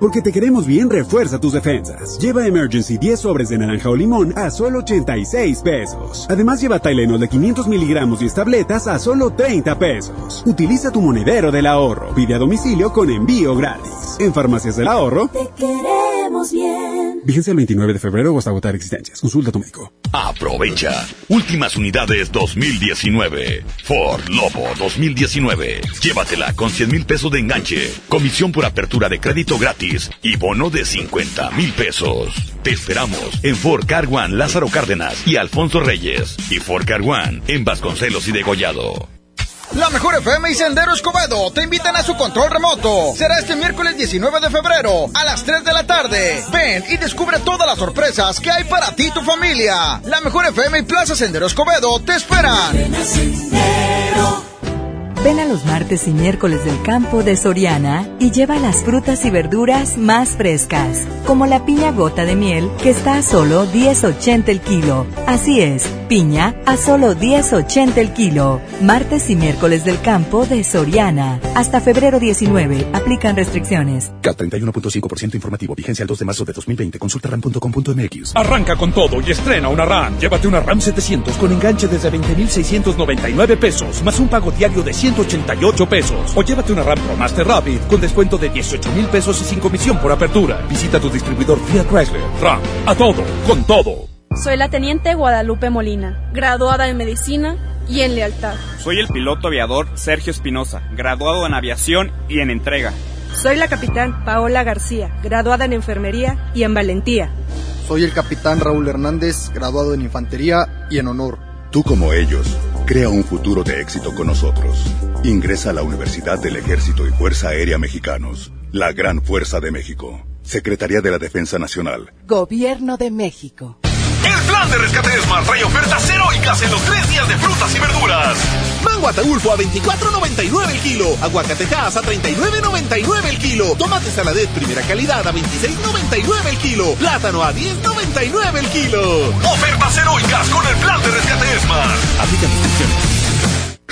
Porque te queremos bien, refuerza tus defensas. Lleva Emergency 10 sobres de naranja o limón a solo 86 pesos. Además, lleva Tylenol de 500 miligramos y establetas a solo 30 pesos. Utiliza tu monedero del ahorro. Pide a domicilio con envío gratis. En Farmacias del Ahorro. Te queremos bien. Vigencia el 29 de febrero o hasta agotar existencias. Consulta a tu médico. Aprovecha. Últimas unidades 2019. Ford Lobo 2019. Llévatela con 100 mil pesos de enganche. Comisión por apertura de crédito gratis. Y bono de 50 mil pesos. Te esperamos en Ford Car One Lázaro Cárdenas y Alfonso Reyes. Y Ford Car One en Vasconcelos y Degollado. La Mejor FM y Sendero Escobedo te invitan a su control remoto. Será este miércoles 19 de febrero a las 3 de la tarde. Ven y descubre todas las sorpresas que hay para ti y tu familia. La Mejor FM y Plaza Sendero Escobedo te esperan. Ven a los martes y miércoles del campo de Soriana y lleva las frutas y verduras más frescas, como la piña gota de miel que está a solo 10.80 el kilo. Así es, piña a solo 10.80 el kilo. Martes y miércoles del campo de Soriana. Hasta febrero 19. Aplican restricciones. CAT 31.5% informativo. Vigencia el 2 de marzo de 2020. Consulta ram.com.mx. Arranca con todo y estrena una RAM. Llévate una RAM 700 con enganche desde 20,699 pesos, más un pago diario de 188 pesos. O llévate una RAM Pro Master Rapid con descuento de 18 mil pesos y sin comisión por apertura. Visita tu distribuidor Fiat Chrysler. RAM, a todo, con todo. Soy la teniente Guadalupe Molina, graduada en medicina y en lealtad. Soy el piloto aviador Sergio Espinosa, graduado en aviación y en entrega. Soy la capitán Paola García, graduada en enfermería y en valentía. Soy el capitán Raúl Hernández, graduado en infantería y en honor. Tú como ellos, crea un futuro de éxito con nosotros. Ingresa a la Universidad del Ejército y Fuerza Aérea Mexicanos, la gran fuerza de México. Secretaría de la Defensa Nacional. Gobierno de México. El plan de rescate Smart trae ofertas heroicas en los tres días de frutas y verduras. Mango Ataulfo a 24.99 el kilo. Aguacatejas a 39.99 el kilo. Tomate saladet primera calidad a 26.99 el kilo. Plátano a 10.99 el kilo. Ofertas heroicas con el plan de rescate Smart. Aplica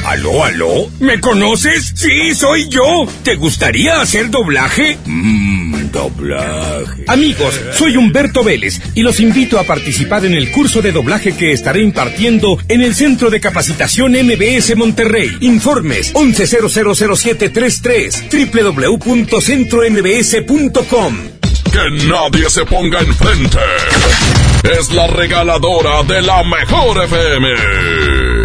¿Aló, aló? ¿Me conoces? Sí, soy yo. ¿Te gustaría hacer doblaje? Mmm, doblaje. Amigos, soy Humberto Vélez y los invito a participar en el curso de doblaje que estaré impartiendo en el Centro de Capacitación MBS Monterrey. Informes 11000733 www.centrombs.com. Que nadie se ponga enfrente. Es la regaladora de la mejor FM.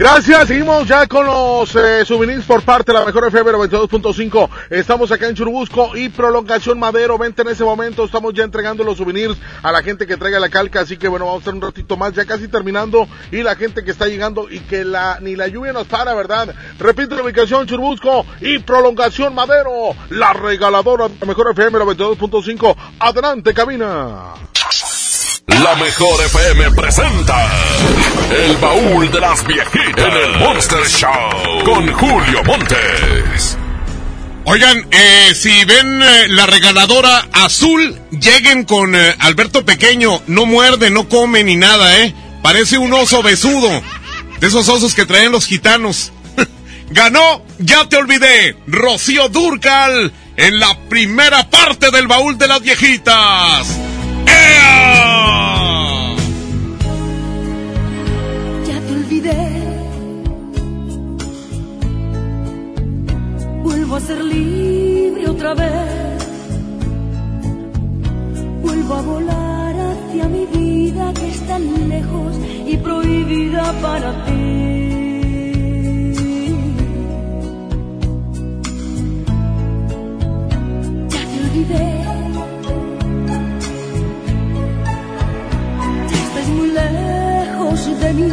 Gracias, seguimos ya con los eh, souvenirs por parte de la mejor FM 92.5. Estamos acá en Churubusco y Prolongación Madero. Vente en ese momento, estamos ya entregando los souvenirs a la gente que traiga la calca. Así que bueno, vamos a estar un ratito más, ya casi terminando. Y la gente que está llegando y que la ni la lluvia nos para, ¿verdad? Repito la ubicación, Churubusco y Prolongación Madero. La regaladora de la mejor FM 92.5. Adelante, cabina. La mejor FM presenta El baúl de las viejitas en el Monster Show con Julio Montes. Oigan, eh, si ven eh, la regaladora azul, lleguen con eh, Alberto Pequeño. No muerde, no come ni nada, ¿eh? Parece un oso besudo. De esos osos que traen los gitanos. Ganó, ya te olvidé, Rocío Durcal en la primera parte del baúl de las viejitas. Ya te olvidé. Vuelvo a ser libre otra vez. Vuelvo a volar hacia mi vida que es tan lejos y prohibida para ti. Ya te olvidé. Muy lejos de mí.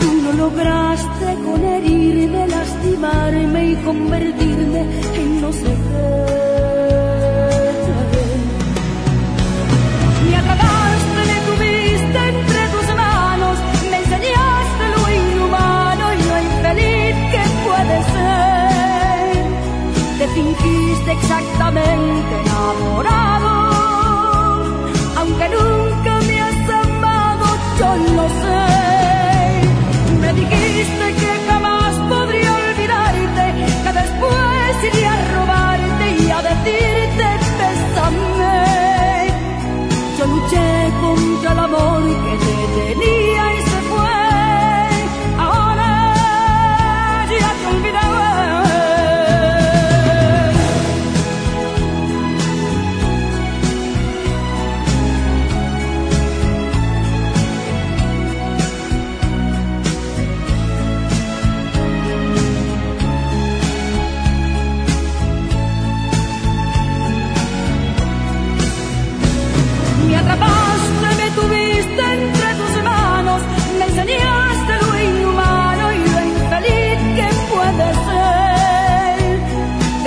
Tú no lograste con herirme, lastimarme y convertirme en no sé qué. Me atrapaste, me tuviste entre tus manos, me enseñaste lo inhumano y lo infeliz que puede ser. Te fingiste exactamente enamorado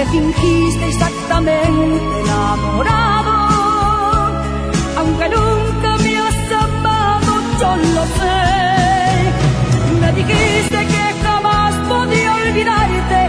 Te fingiste exactamente enamorado, aunque nunca me has amado, yo lo sé. Me dijiste que jamás podía olvidarte,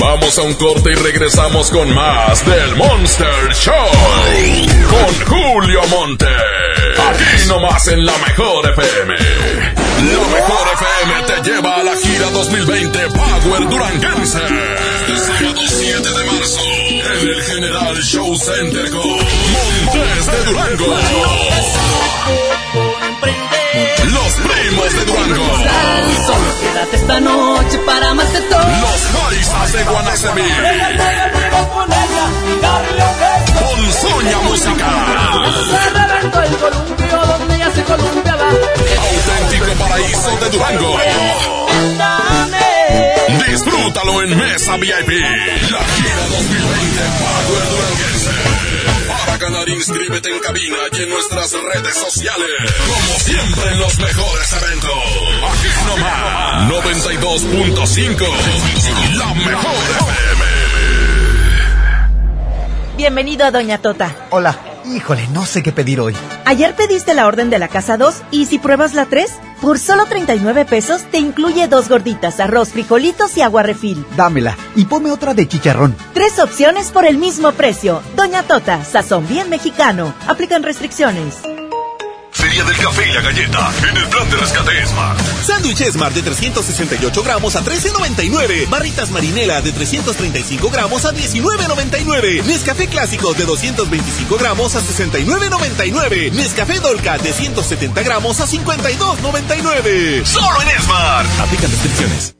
Vamos a un corte y regresamos con más del Monster Show con Julio Monte. Aquí nomás en la mejor FM. La mejor FM te lleva a la gira 2020 Power Duranguense. El sábado 7 de marzo en el General Show Center con Montes de Durango. Los primos de Durango. Solo quédate esta noche para más de todo. Los paisas de Guanacemí. Con Soña Musical. Auténtico paraíso de Durango. Disfrútalo en Mesa VIP. La gira 2020 Power Duranguense. Para ganar, inscríbete en cabina y en nuestras redes sociales. Como siempre en los mejores eventos. Aquí nomás. 92.5. La mejor FM. Bienvenido a Doña Tota. Hola. Híjole, no sé qué pedir hoy. Ayer pediste la orden de la casa 2 y si pruebas la 3, por solo 39 pesos te incluye dos gorditas, arroz, frijolitos y agua refil. Dámela y ponme otra de chicharrón. Tres opciones por el mismo precio. Doña Tota, sazón bien mexicano. Aplican restricciones. Del Café y la Galleta en el plan de rescate Smart. Sándwich Smart de 368 gramos a 13.99. Barritas Marinela de 335 gramos a 19.99. Nescafé Clásico de 225 gramos a 69.99. Nescafé Dolca de 170 gramos a 52.99. Solo en Smart. Aplican descripciones.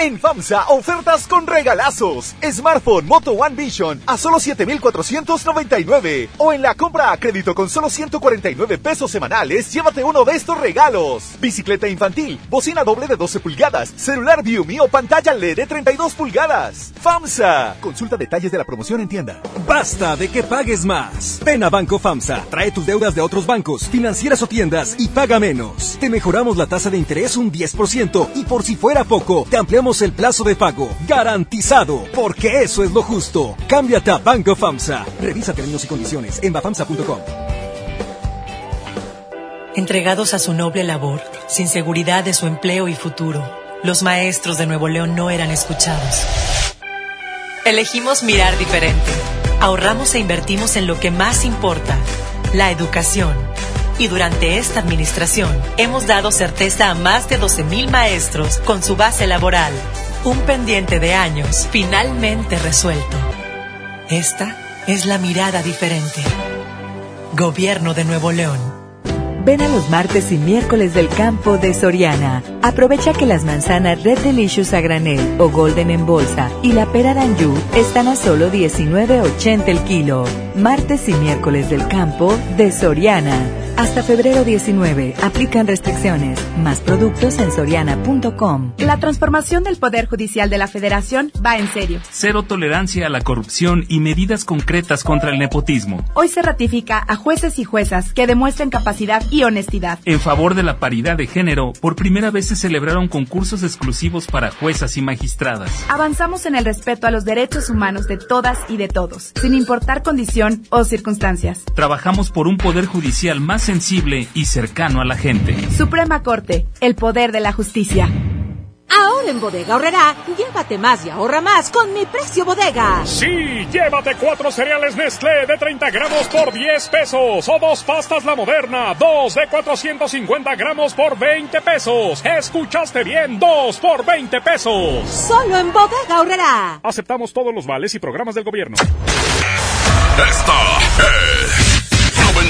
En FAMSA, ofertas con regalazos. Smartphone Moto One Vision a solo 7,499. O en la compra a crédito con solo 149 pesos semanales, llévate uno de estos regalos. Bicicleta infantil, bocina doble de 12 pulgadas, celular View Me o pantalla LED de 32 pulgadas. FAMSA. Consulta detalles de la promoción en tienda. Basta de que pagues más. Ven a Banco FAMSA. Trae tus deudas de otros bancos, financieras o tiendas y paga menos. Te mejoramos la tasa de interés un 10% y por si fuera poco, te ampliamos el plazo de pago. Garantizado. Porque eso es lo justo. Cámbiate a Banco FAMSA. Revisa términos y condiciones en bafamsa.com. Entregados a su noble labor, sin seguridad de su empleo y futuro, los maestros de Nuevo León no eran escuchados. Elegimos mirar diferente. Ahorramos e invertimos en lo que más importa, la educación. Y durante esta administración hemos dado certeza a más de 12.000 maestros con su base laboral. Un pendiente de años finalmente resuelto. Esta es la mirada diferente. Gobierno de Nuevo León. Ven a los martes y miércoles del campo de Soriana. Aprovecha que las manzanas Red Delicious a granel o Golden en bolsa y la pera Danju están a solo 19.80 el kilo. Martes y miércoles del campo de Soriana. Hasta febrero 19. Aplican restricciones. Más productos en soriana.com. La transformación del Poder Judicial de la Federación va en serio. Cero tolerancia a la corrupción y medidas concretas contra el nepotismo. Hoy se ratifica a jueces y juezas que demuestren capacidad y honestidad. En favor de la paridad de género, por primera vez se celebraron concursos exclusivos para juezas y magistradas. Avanzamos en el respeto a los derechos humanos de todas y de todos, sin importar condición o circunstancias. Trabajamos por un poder judicial más sensible y cercano a la gente. Suprema Corte, el poder de la justicia. Ahora en Bodega Horrera, llévate más y ahorra más con mi precio bodega. Sí, llévate cuatro cereales Nestlé de 30 gramos por 10 pesos o dos pastas La Moderna, dos de 450 gramos por 20 pesos. Escuchaste bien, dos por 20 pesos. Solo en Bodega Horrera. Aceptamos todos los vales y programas del gobierno. Esta es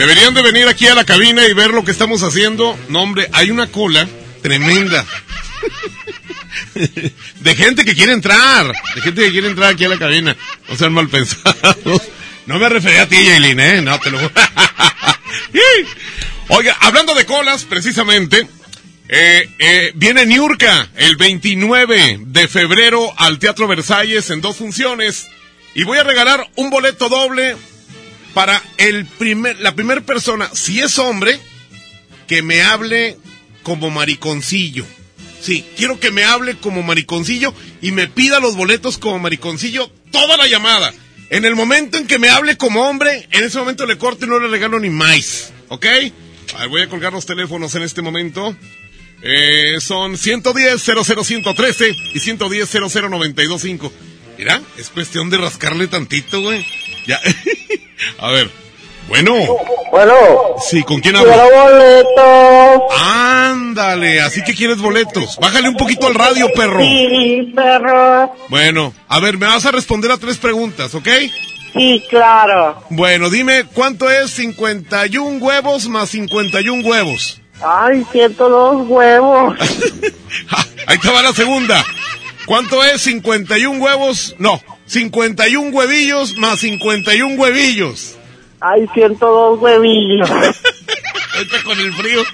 Deberían de venir aquí a la cabina y ver lo que estamos haciendo. No, hombre, hay una cola tremenda. De gente que quiere entrar. De gente que quiere entrar aquí a la cabina. No sean mal pensados. No me refería a ti, Yailin, ¿eh? No, te lo... Oiga, hablando de colas, precisamente, eh, eh, viene Niurka el 29 de febrero al Teatro Versalles en dos funciones. Y voy a regalar un boleto doble para el primer, la primera persona, si es hombre, que me hable como mariconcillo. Sí, quiero que me hable como mariconcillo y me pida los boletos como mariconcillo toda la llamada. En el momento en que me hable como hombre, en ese momento le corto y no le regalo ni más. ¿Ok? voy a colgar los teléfonos en este momento. Eh, son 110 00113 y 110 00925. Mira, es cuestión de rascarle tantito, güey. Ya. a ver. Bueno. Bueno. Sí, ¿con quién hablo? Boletos. Ándale, así que quieres boletos. Bájale un poquito al radio, perro. Sí, perro. Bueno, a ver, me vas a responder a tres preguntas, ¿ok? Sí, claro. Bueno, dime, ¿cuánto es 51 huevos más 51 huevos? Ay, 102 huevos. Ahí te va la segunda. ¿Cuánto es 51 huevos? No, 51 huevillos más 51 huevillos. Hay 102 huevillos. Ahorita con el frío.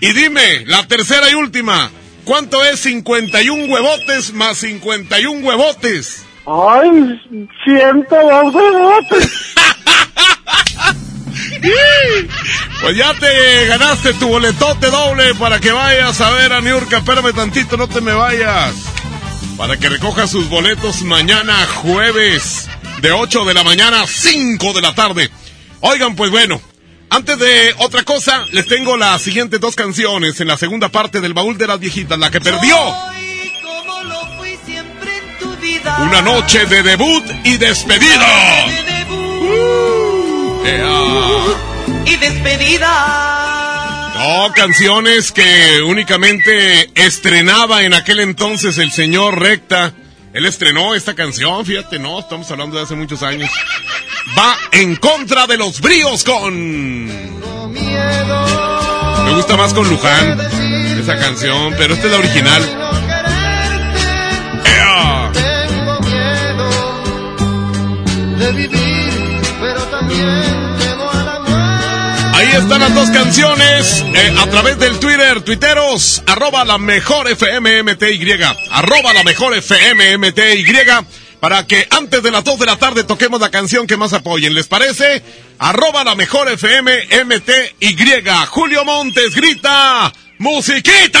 Y dime, la tercera y última. ¿Cuánto es 51 huevotes más 51 huevotes? Ay, 102 huevotes. Pues ya te ganaste tu boletote doble para que vayas a ver a Niurka. Espérame tantito, no te me vayas. Para que recojas sus boletos mañana jueves de 8 de la mañana a 5 de la tarde. Oigan, pues bueno, antes de otra cosa, les tengo las siguientes dos canciones en la segunda parte del baúl de las viejitas, la que perdió. Una noche de debut y despedida. Y despedida. No, canciones que únicamente estrenaba en aquel entonces el señor Recta. Él estrenó esta canción, fíjate, no, estamos hablando de hace muchos años. Va en contra de los bríos con... Me gusta más con Luján, esa canción, pero esta es la original. ¡Ea! de vivir, pero también Ahí están las dos canciones eh, a través del Twitter, tuiteros, arroba la mejor FMMTY, arroba la mejor FMMTY, para que antes de las 2 de la tarde toquemos la canción que más apoyen. ¿Les parece? Arroba la mejor FMMTY. Julio Montes grita, ¡Musiquita!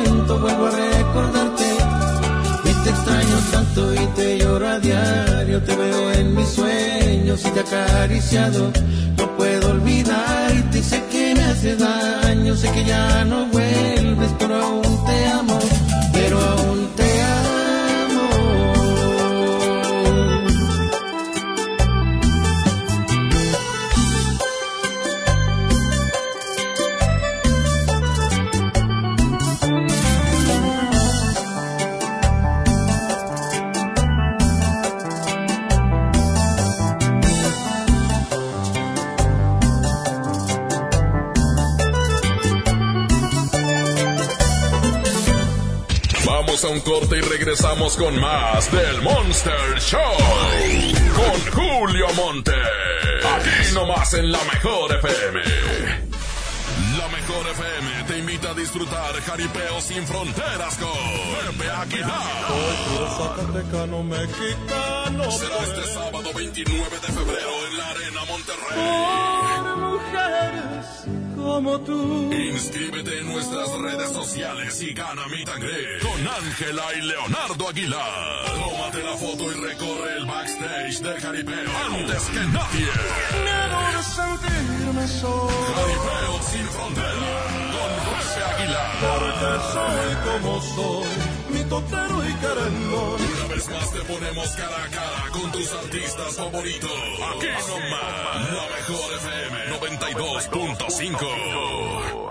y te he acariciado. No puedo olvidarte y sé que me hace daño, sé que ya no vuelves, pero aún te amo, regresamos con más del Monster Show. Con Julio Monte. Aquí nomás en la mejor FM. La mejor FM te invita a disfrutar jaripeo sin fronteras con Pepe Aguilar. Mexicano. Será este sábado 29 de febrero en la Arena Monterrey. Por mujeres como tú. Inscríbete en nuestras redes sociales y gana mi tangre con Ángela y Leonardo Aguilar. Tómate la foto y recorre el backstage del jaripeo antes que nadie. Miedo de sentirme solo. Jaripeo sin frontera con Pepe Aguilar. Porque soy como soy, mi totero y querendón. Una vez más te ponemos cara a cara con tus artistas favoritos. Aquí nomás, la mejor FM 92.5.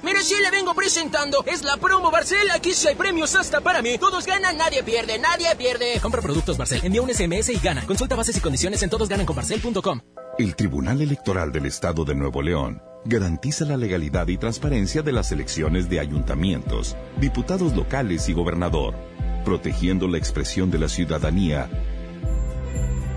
Mire, si le vengo presentando, es la promo Barcel. Aquí sí hay premios hasta para mí. Todos ganan, nadie pierde, nadie pierde. Compra productos Barcel, envía un SMS y gana. Consulta bases y condiciones en todosgananconbarcel.com. El Tribunal Electoral del Estado de Nuevo León garantiza la legalidad y transparencia de las elecciones de ayuntamientos, diputados locales y gobernador, protegiendo la expresión de la ciudadanía.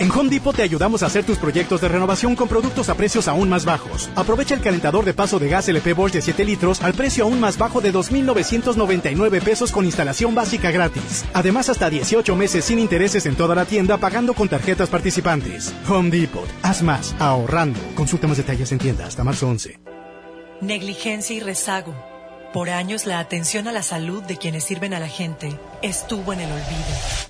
En Home Depot te ayudamos a hacer tus proyectos de renovación con productos a precios aún más bajos. Aprovecha el calentador de paso de gas LP Bosch de 7 litros al precio aún más bajo de 2.999 pesos con instalación básica gratis. Además, hasta 18 meses sin intereses en toda la tienda pagando con tarjetas participantes. Home Depot. Haz más, ahorrando. Consulta más detalles en tienda hasta marzo 11. Negligencia y rezago. Por años la atención a la salud de quienes sirven a la gente estuvo en el olvido.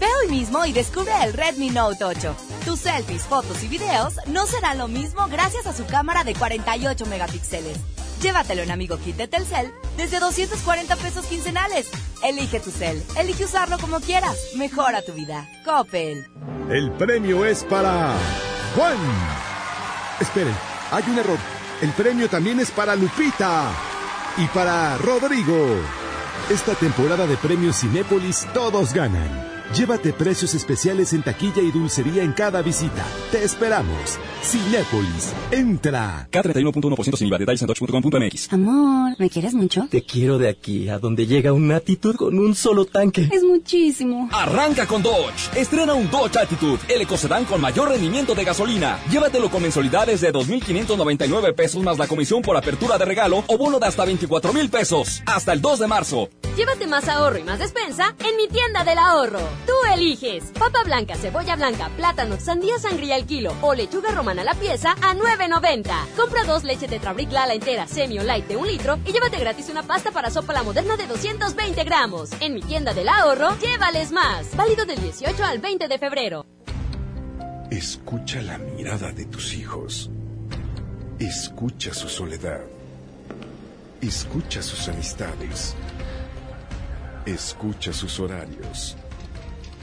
Ve hoy mismo y descubre el Redmi Note 8. Tus selfies, fotos y videos no serán lo mismo gracias a su cámara de 48 megapíxeles. Llévatelo en Amigo Kit de Telcel desde 240 pesos quincenales. Elige tu cel, elige usarlo como quieras. Mejora tu vida. Coppel. El premio es para Juan. Esperen, hay un error. El premio también es para Lupita y para Rodrigo. Esta temporada de premios Cinépolis todos ganan. Llévate precios especiales en taquilla y dulcería en cada visita. Te esperamos. Cinépolis, entra. K31.1% sin IVA. Detalles en dodge.com.mx. Amor, ¿me quieres mucho? Te quiero de aquí a donde llega una actitud con un solo tanque. Es muchísimo. Arranca con Dodge. Estrena un Dodge Attitude, el ecocedán con mayor rendimiento de gasolina. Llévatelo con mensualidades de 2.599 pesos más la comisión por apertura de regalo o bono de hasta 24 mil pesos. Hasta el 2 de marzo. Llévate más ahorro y más despensa en mi tienda del ahorro. Tú eliges papa blanca, cebolla blanca, plátano, sandía sangría al kilo o lechuga romana a la pieza a 9.90. Compra dos leche Tetrabric Lala entera, semi o light de un litro y llévate gratis una pasta para sopa la moderna de 220 gramos. En mi tienda del ahorro, llévales más. Válido del 18 al 20 de febrero. Escucha la mirada de tus hijos. Escucha su soledad. Escucha sus amistades. Escucha sus horarios.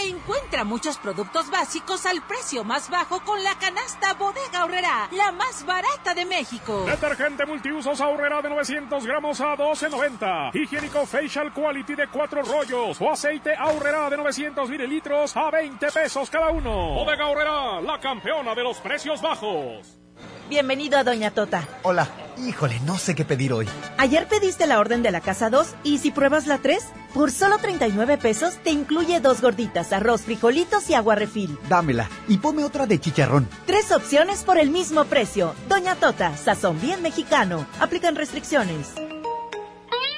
Encuentra muchos productos básicos al precio más bajo con la canasta Bodega Horrera, la más barata de México. Detergente multiusos Ahorrera de 900 gramos a 12.90. Higiénico Facial Quality de 4 rollos o aceite Ahorrera de 900 mililitros a 20 pesos cada uno. Bodega Horrera, la campeona de los precios bajos. Bienvenido a Doña Tota. Hola. Híjole, no sé qué pedir hoy. Ayer pediste la orden de la casa 2 y si pruebas la 3, por solo 39 pesos te incluye dos gorditas, arroz, frijolitos y agua refil. Dámela y ponme otra de chicharrón. Tres opciones por el mismo precio. Doña Tota, sazón bien mexicano. Aplican restricciones.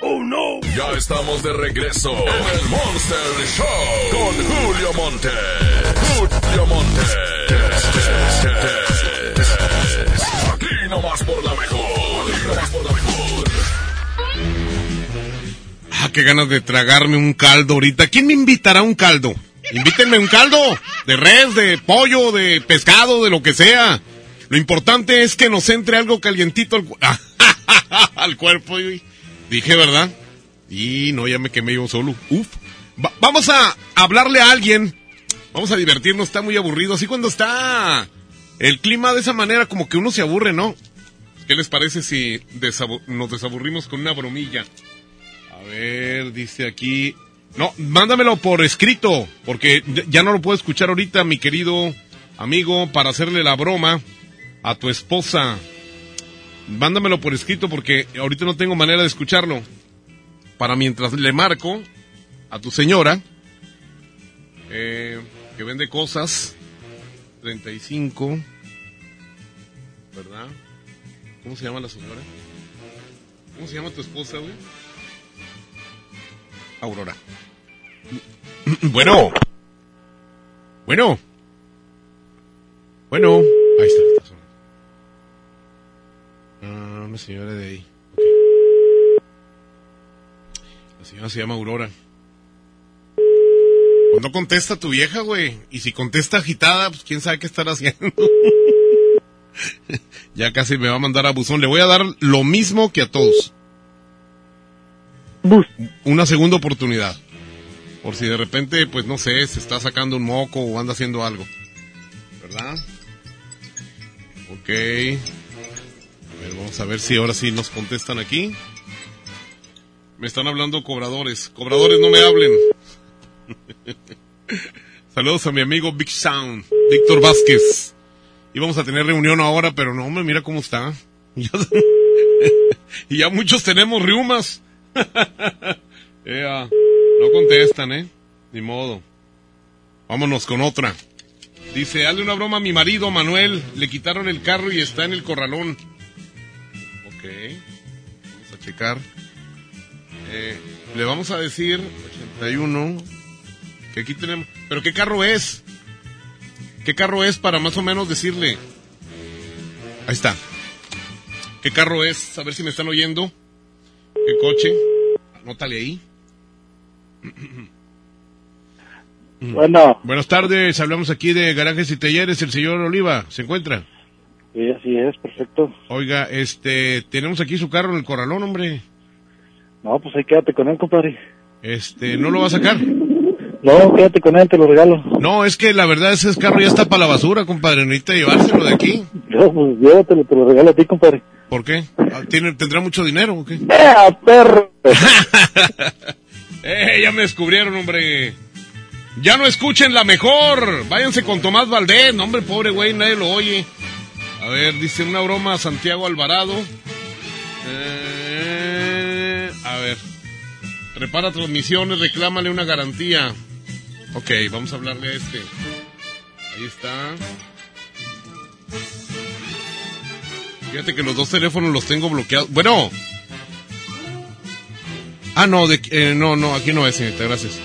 ¡Oh, no! Ya estamos de regreso en el Monster Show con Julio Monte. Julio Monte. Nomás por la mejor. Nomás por la mejor. Ah, qué ganas de tragarme un caldo ahorita. ¿Quién me invitará a un caldo? Invítenme un caldo de res, de pollo, de pescado, de lo que sea. Lo importante es que nos entre algo calientito al, cu- al cuerpo. Dije, ¿verdad? Y no, ya me quemé yo solo. Uf. Va- vamos a hablarle a alguien. Vamos a divertirnos, está muy aburrido. Así cuando está el clima de esa manera, como que uno se aburre, ¿no? ¿Qué les parece si nos desaburrimos con una bromilla? A ver, dice aquí. No, mándamelo por escrito, porque ya- no lo puedo escuchar ahorita, mi querido amigo, para hacerle la broma a tu esposa. Mándamelo por escrito porque ahorita no tengo manera de escucharlo. Para mientras le marco a tu señora, eh, que vende cosas, 35, ¿verdad? ¿Cómo se llama la señora? ¿Cómo se llama tu esposa, güey? Aurora. Bueno. Bueno. Bueno. Ahí está. está sonando. Ah, una señora de ahí. Ok. La señora se llama Aurora. Pues no contesta tu vieja, güey. Y si contesta agitada, pues quién sabe qué estará haciendo. ya casi me va a mandar a buzón. Le voy a dar lo mismo que a todos. Una segunda oportunidad. Por si de repente, pues no sé, se está sacando un moco o anda haciendo algo. ¿Verdad? Ok. A ver, vamos a ver si ahora sí nos contestan aquí. Me están hablando cobradores. Cobradores, no me hablen. Saludos a mi amigo Big Sound, Víctor Vázquez. Íbamos a tener reunión ahora, pero no, hombre, mira cómo está. Y ya muchos tenemos riumas. No contestan, ¿eh? Ni modo. Vámonos con otra. Dice, hazle una broma a mi marido, Manuel. Le quitaron el carro y está en el corralón. Ok. Vamos a checar. Eh, le vamos a decir 81. Que aquí tenemos. ¿Pero qué carro es? ¿Qué carro es para más o menos decirle? Ahí está. ¿Qué carro es? A ver si me están oyendo. ¿Qué coche? Anótale ahí. Bueno. Buenas tardes, hablamos aquí de garajes y talleres. El señor Oliva, ¿se encuentra? Sí, así es, perfecto. Oiga, este, tenemos aquí su carro en el corralón, hombre. No, pues ahí quédate con él, compadre. Este, ¿no lo va a sacar? No, quédate con él, te lo regalo. No, es que la verdad ese carro ya está para la basura, compadre. Necesita llevárselo de aquí. No, pues llévatelo, te lo regalo a ti, compadre. ¿Por qué? Ah, ¿Tiene, ¿Tendrá mucho dinero o qué? ¡Eh, perro! ¡Eh, ya me descubrieron, hombre! Ya no escuchen la mejor. Váyanse con Tomás Valdés. No, hombre, pobre güey, nadie lo oye. A ver, dice una broma a Santiago Alvarado. Eh, a ver. Repara transmisiones, reclámale una garantía. Ok, vamos a hablarle a este. Ahí está. Fíjate que los dos teléfonos los tengo bloqueados. Bueno. Ah, no, de, eh, no, no, aquí no es, señorita, gracias.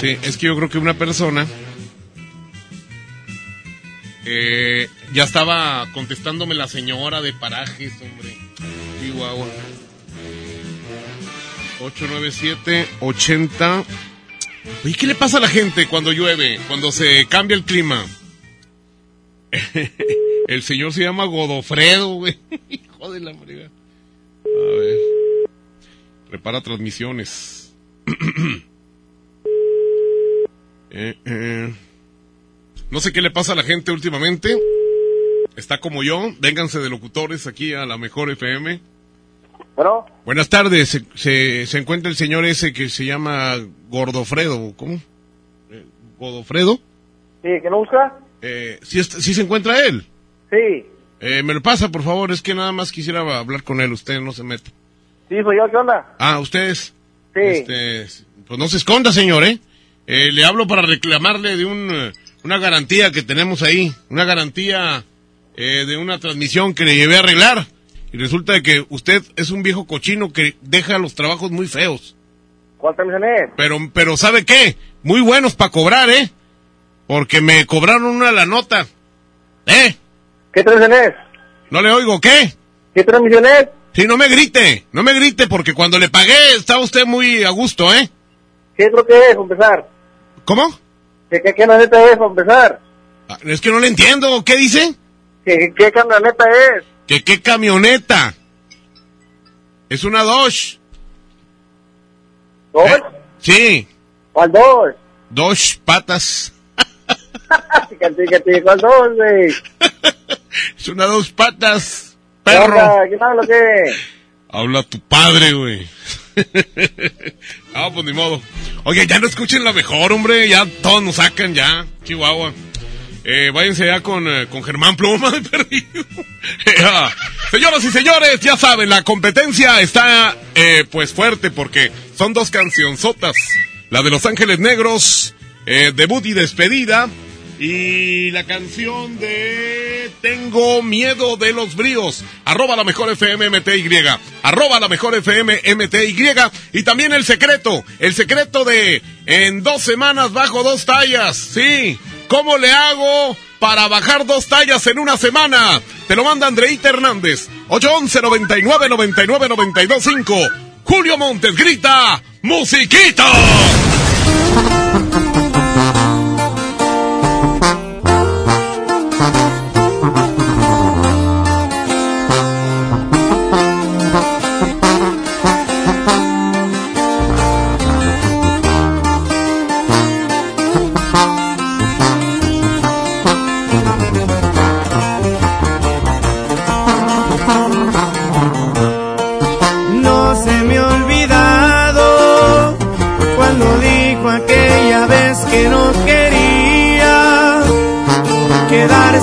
Sí, es que yo creo que una persona eh, ya estaba contestándome la señora de parajes, hombre. Chihuahua. 897-80. Oye, ¿qué le pasa a la gente cuando llueve? Cuando se cambia el clima. el señor se llama Godofredo, güey. Hijo de la friega. A ver. Repara transmisiones. Eh, eh. No sé qué le pasa a la gente últimamente. Está como yo. Vénganse de locutores aquí a la mejor FM. Bueno. Buenas tardes. Se, se, se encuentra el señor ese que se llama Gordofredo. ¿Cómo? Eh, ¿Godofredo? Sí, ¿que no busca? Eh, ¿sí, está- sí se encuentra él? Sí. Eh, me lo pasa, por favor. Es que nada más quisiera hablar con él. Usted no se mete. Sí, soy yo, ¿qué onda? Ah, ustedes. Sí. Este, pues no se esconda, señor, ¿eh? Eh, le hablo para reclamarle de un, una garantía que tenemos ahí. Una garantía eh, de una transmisión que le llevé a arreglar. Y resulta de que usted es un viejo cochino que deja los trabajos muy feos. ¿Cuál transmisión es? Pero, pero ¿sabe qué? Muy buenos para cobrar, ¿eh? Porque me cobraron una la nota. ¿Eh? ¿Qué transmisión es? No le oigo, ¿qué? ¿Qué transmisión es? Sí, no me grite, no me grite, porque cuando le pagué estaba usted muy a gusto, ¿eh? ¿Qué es lo que es, empezar? ¿Cómo? ¿Qué, qué camioneta es, para empezar? Ah, Es que no le entiendo, ¿qué dice? ¿Qué, qué camioneta es? ¿Que qué camioneta? Es una Dodge. ¿Dodge? ¿Eh? Sí, ¿Cuál Dodge? Dodge patas. ¿cuál Dodge, güey? Es una Dodge patas. ¿Qué Perro. ¿Quién habla o qué? Habla tu padre, güey. ah, pues ni modo. Oye, ya no escuchen la mejor, hombre. Ya todos nos sacan, ya. Chihuahua. Eh, váyanse ya con, eh, con Germán Pluma de perdido. Ah, Señoras y señores, ya saben, la competencia está eh, pues fuerte porque son dos cancionzotas. La de Los Ángeles Negros, eh, debut y despedida. Y la canción de Tengo miedo de los bríos. Arroba la mejor FM MTY. Arroba la mejor FM MTY. Y también el secreto. El secreto de en dos semanas bajo dos tallas. Sí. ¿Cómo le hago para bajar dos tallas en una semana? Te lo manda Andreita Hernández. 811 99 99 92 5. Julio Montes grita. ¡Musiquita!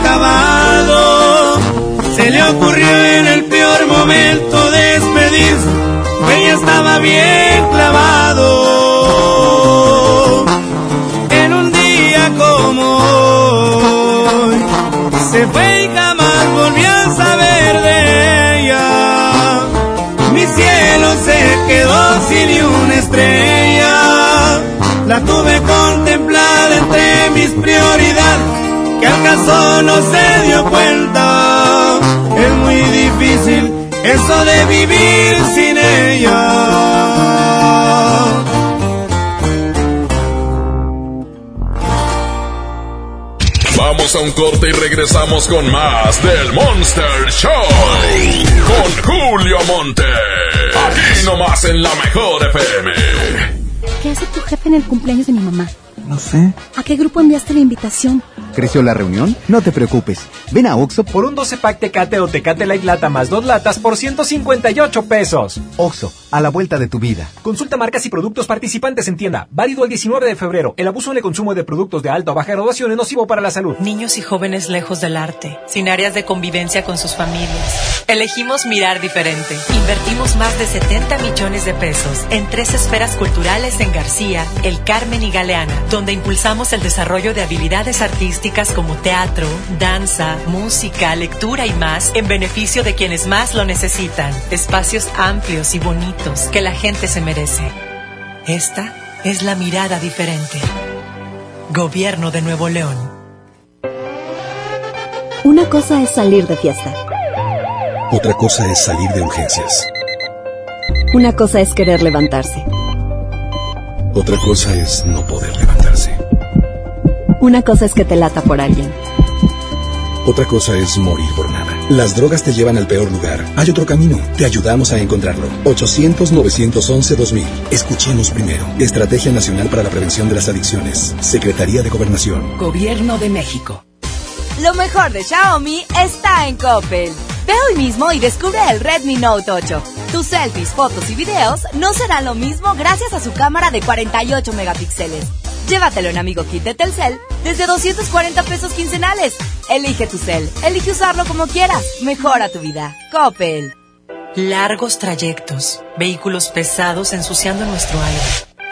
Acabado. Se le ocurrió en el peor momento despedirse, ella estaba bien clavado. En un día como hoy, se fue y jamás volví a saber de ella. Mi cielo se quedó sin una estrella. La tuve contemplada entre mis prioridades, que acaso no se dio cuenta. Es muy difícil eso de vivir sin ella. Vamos a un corte y regresamos con más del Monster Show. Con Julio Monte. Aquí nomás en la mejor FM. ¿Qué hace tu jefe en el cumpleaños de mi mamá? No sé. ¿A qué grupo enviaste la invitación? ¿Creció la reunión? No te preocupes. Ven a Oxo Por un 12 pack Tecate o Tecate Light Lata más dos latas por 158 pesos. Oxo, a la vuelta de tu vida. Consulta marcas y productos participantes en tienda. Válido el 19 de febrero. El abuso en el consumo de productos de alta o baja graduación es nocivo para la salud. Niños y jóvenes lejos del arte, sin áreas de convivencia con sus familias. Elegimos mirar diferente. Invertimos más de 70 millones de pesos en tres esferas culturales en García, El Carmen y Galeana, donde impulsamos el desarrollo de habilidades artísticas como teatro, danza, música, lectura y más en beneficio de quienes más lo necesitan. Espacios amplios y bonitos que la gente se merece. Esta es la mirada diferente. Gobierno de Nuevo León. Una cosa es salir de fiesta. Otra cosa es salir de urgencias. Una cosa es querer levantarse. Otra cosa es no poder levantarse. Una cosa es que te lata por alguien. Otra cosa es morir por nada. Las drogas te llevan al peor lugar. Hay otro camino. Te ayudamos a encontrarlo. 800-911-2000. Escuchemos primero. Estrategia Nacional para la Prevención de las Adicciones. Secretaría de Gobernación. Gobierno de México. Lo mejor de Xiaomi está en Coppel. Ve hoy mismo y descubre el Redmi Note 8. Tus selfies, fotos y videos no serán lo mismo gracias a su cámara de 48 megapíxeles. Llévatelo en Amigo Kit de Telcel desde 240 pesos quincenales. Elige tu cel, elige usarlo como quieras. Mejora tu vida. Coppel. Largos trayectos, vehículos pesados ensuciando nuestro aire.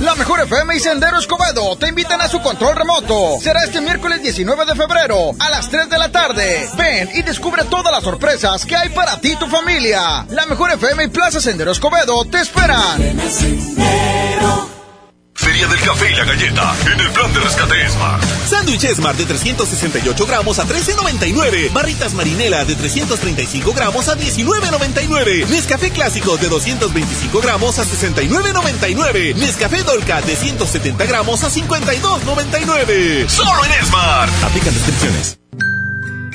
La Mejor FM y Sendero Escobedo te invitan a su control remoto. Será este miércoles 19 de febrero a las 3 de la tarde. Ven y descubre todas las sorpresas que hay para ti y tu familia. La Mejor FM y Plaza Sendero Escobedo te esperan. Café y la galleta en el plan de rescate Smart. Sándwich Smart de 368 gramos a 13.99. Barritas Marinela de 335 gramos a 19.99. Nescafé Clásico de 225 gramos a 69.99. Nescafé Dolca de 170 gramos a 52.99. Solo en Smart. Aplican descripciones.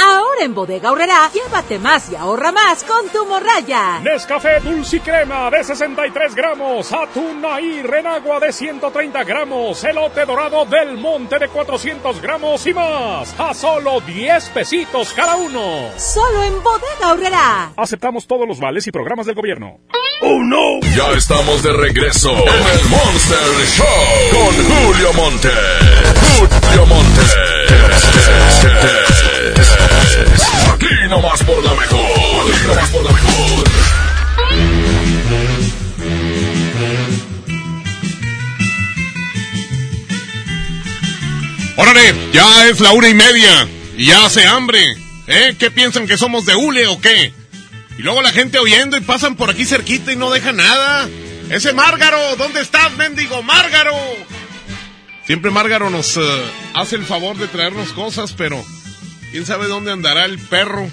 Ahora en Bodega Horrera, llévate más y ahorra más con tu morraya. Nescafé Dulce y Crema de 63 gramos, atún y renagua de 130 gramos, elote dorado del monte de 400 gramos y más, a solo 10 pesitos cada uno. Solo en Bodega Horrera. Aceptamos todos los vales y programas del gobierno. ¡Oh, no! Ya estamos de regreso en el Monster Show con Julio Monte. Julio Monte. Aquí nomás por la mejor. Aquí nomás por la mejor. Órale, ya es la una y media y ya hace hambre. ¿Eh? ¿Qué piensan que somos de hule o qué? Y luego la gente oyendo y pasan por aquí cerquita y no dejan nada. Ese Márgaro, ¿dónde estás, mendigo Márgaro? Siempre Márgaro nos eh, hace el favor de traernos cosas, pero quién sabe dónde andará el perro.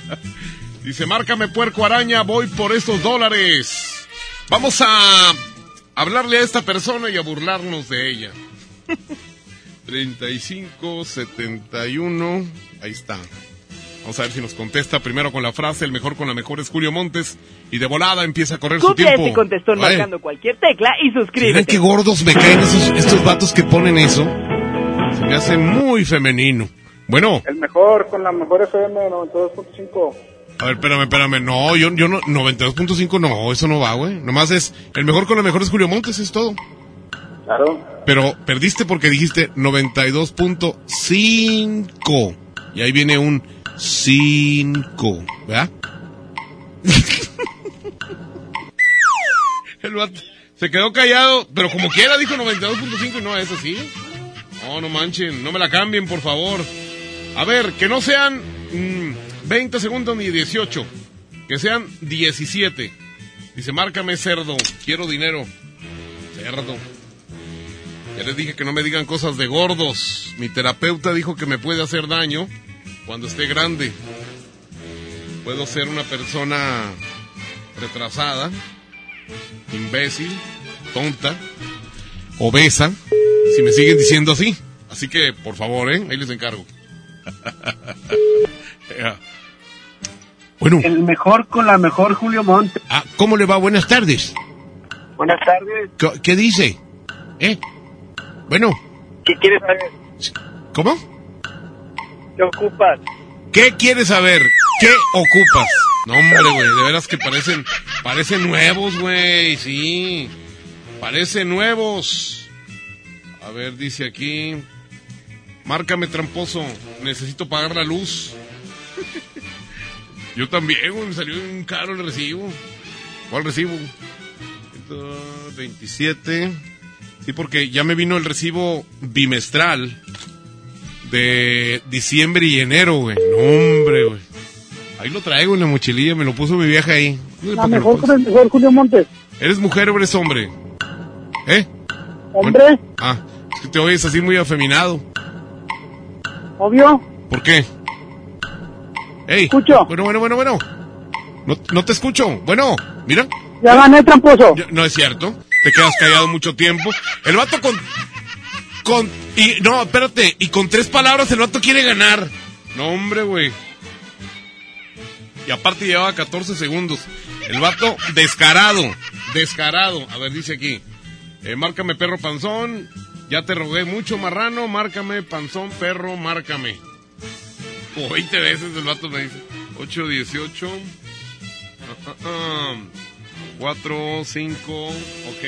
Dice, márcame puerco araña, voy por estos dólares. Vamos a hablarle a esta persona y a burlarnos de ella. 35, 71, ahí está. Vamos a ver si nos contesta primero con la frase, el mejor con la mejor es Julio Montes, y de volada empieza a correr su Cumple tiempo. este contestón Ay, marcando cualquier tecla y Miren suscríbete. qué gordos me caen esos, estos vatos que ponen eso. Se me hace muy femenino. Bueno, El mejor con la mejor FM 92.5. a ver, espérame, espérame. No, yo, yo no, 92.5 no, eso no va, güey. Nomás es, el mejor con la mejor es Julio Montes, es todo. Claro. Pero perdiste porque dijiste 92.5. Y ahí viene un 5, ¿verdad? El vato se quedó callado, pero como quiera dijo 92.5 y no, eso sí. No, no manchen, no me la cambien, por favor. A ver, que no sean mm, 20 segundos ni 18, que sean 17. Dice, márcame cerdo, quiero dinero. Cerdo. Ya les dije que no me digan cosas de gordos. Mi terapeuta dijo que me puede hacer daño cuando esté grande. Puedo ser una persona retrasada, imbécil, tonta, obesa, si me siguen diciendo así. Así que, por favor, ¿eh? Ahí les encargo. Bueno. El mejor con la mejor Julio Monte. Ah, ¿Cómo le va? Buenas tardes. Buenas tardes. ¿Qué, qué dice? ¿Eh? Bueno, ¿Qué quieres saber? ¿cómo? ¿Qué ocupas? ¿Qué quieres saber? ¿Qué ocupas? No, hombre, güey, de veras que parecen, parecen nuevos, güey, sí. Parecen nuevos. A ver, dice aquí. Márcame, tramposo. Necesito pagar la luz. Yo también, güey, me salió un caro el recibo. ¿Cuál recibo? 127. Sí, porque ya me vino el recibo bimestral de diciembre y enero, güey. No, hombre, güey. Ahí lo traigo en la mochililla, me lo puso mi vieja ahí. La mejor puso. con el mejor Julio Montes. ¿Eres mujer o eres hombre? ¿Eh? Hombre, Bueno, ah, es que te oyes así muy afeminado. Obvio. ¿Por qué? Ey. Escucho. Bueno, bueno, bueno, bueno. No, no te escucho. Bueno, mira. Ya gané, tramposo. No es cierto. Te quedas callado mucho tiempo. El vato con. Con. Y. No, espérate. Y con tres palabras el vato quiere ganar. No, hombre, güey. Y aparte llevaba 14 segundos. El vato descarado. Descarado. A ver, dice aquí. Eh, márcame perro panzón. Ya te rogué mucho, marrano. Márcame panzón, perro, márcame. Como 20 veces el vato me dice. 8, 18. Ah, ah, ah. 4, 5, ok.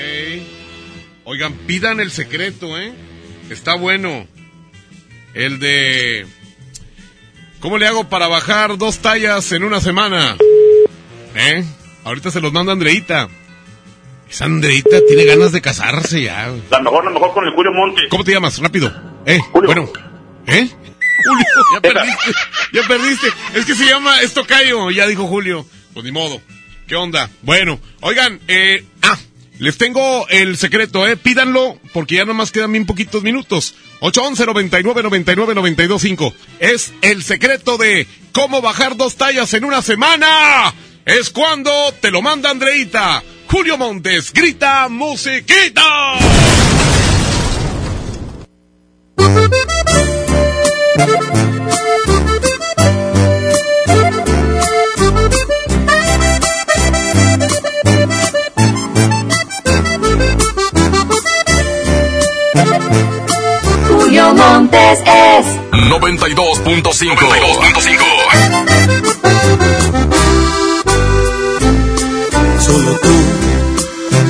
Oigan, pidan el secreto, ¿eh? Está bueno. El de... ¿Cómo le hago para bajar dos tallas en una semana? ¿Eh? Ahorita se los manda Andreita. Esa Andreita tiene ganas de casarse ya. La mejor, la mejor con el Julio Monte. ¿Cómo te llamas? Rápido. ¿Eh? Bueno. ¿Eh? Julio, ya perdiste. Ya perdiste. Es que se llama esto Cayo, ya dijo Julio. Pues ni modo. ¿Qué onda? Bueno, oigan, eh, ah, les tengo el secreto, eh, pídanlo porque ya nomás quedan bien poquitos minutos. 811 99 99 925. Es el secreto de cómo bajar dos tallas en una semana. Es cuando te lo manda Andreita. Julio Montes grita musiquita. Julio Montes es 92.5. 92.5. Solo tú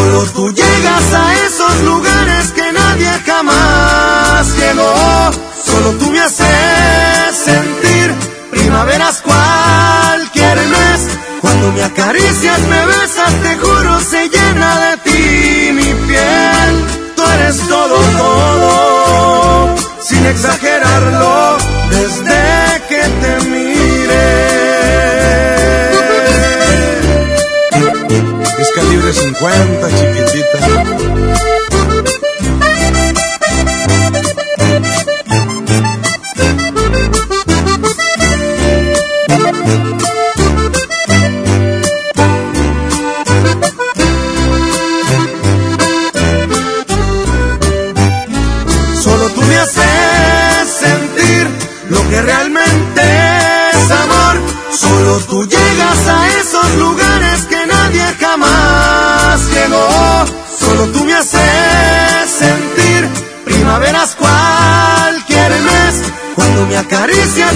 Solo tú llegas a esos lugares que nadie jamás llegó. Solo tú me haces sentir primaveras cualquier mes. Cuando me acaricias, me besas, te juro, se llena de ti mi piel. Tú eres todo, todo, sin exagerarlo, desde que te miré. Es calibre 50, acaricias,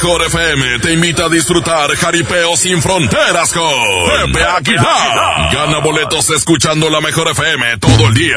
mejor FM te invita a disfrutar Jaripeo sin fronteras con Pepe. Gana boletos escuchando la mejor FM todo el día.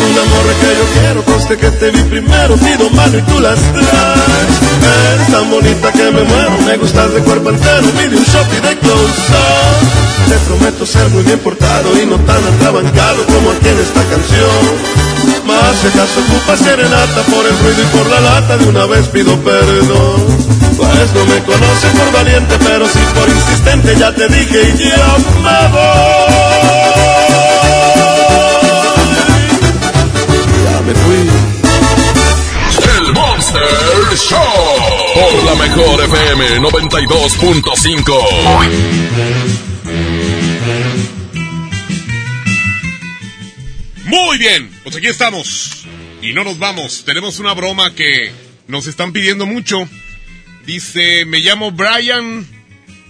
Un amor que yo quiero, coste que te vi primero, pido mano y tú las traes. Eres tan bonita que me muero, me gustas de cuerpo entero, pide un shot y de close up. Te prometo ser muy bien portado y no tan atrabancado como aquí en esta canción. Más si acaso ocupa serenata por el ruido y por la lata, de una vez pido perdón. Pues no me conoce por valiente, pero sí por insistente, ya te dije y ya me voy. El Monster Show. Por la mejor FM 92.5. Muy bien, pues aquí estamos. Y no nos vamos. Tenemos una broma que nos están pidiendo mucho. Dice, me llamo Brian.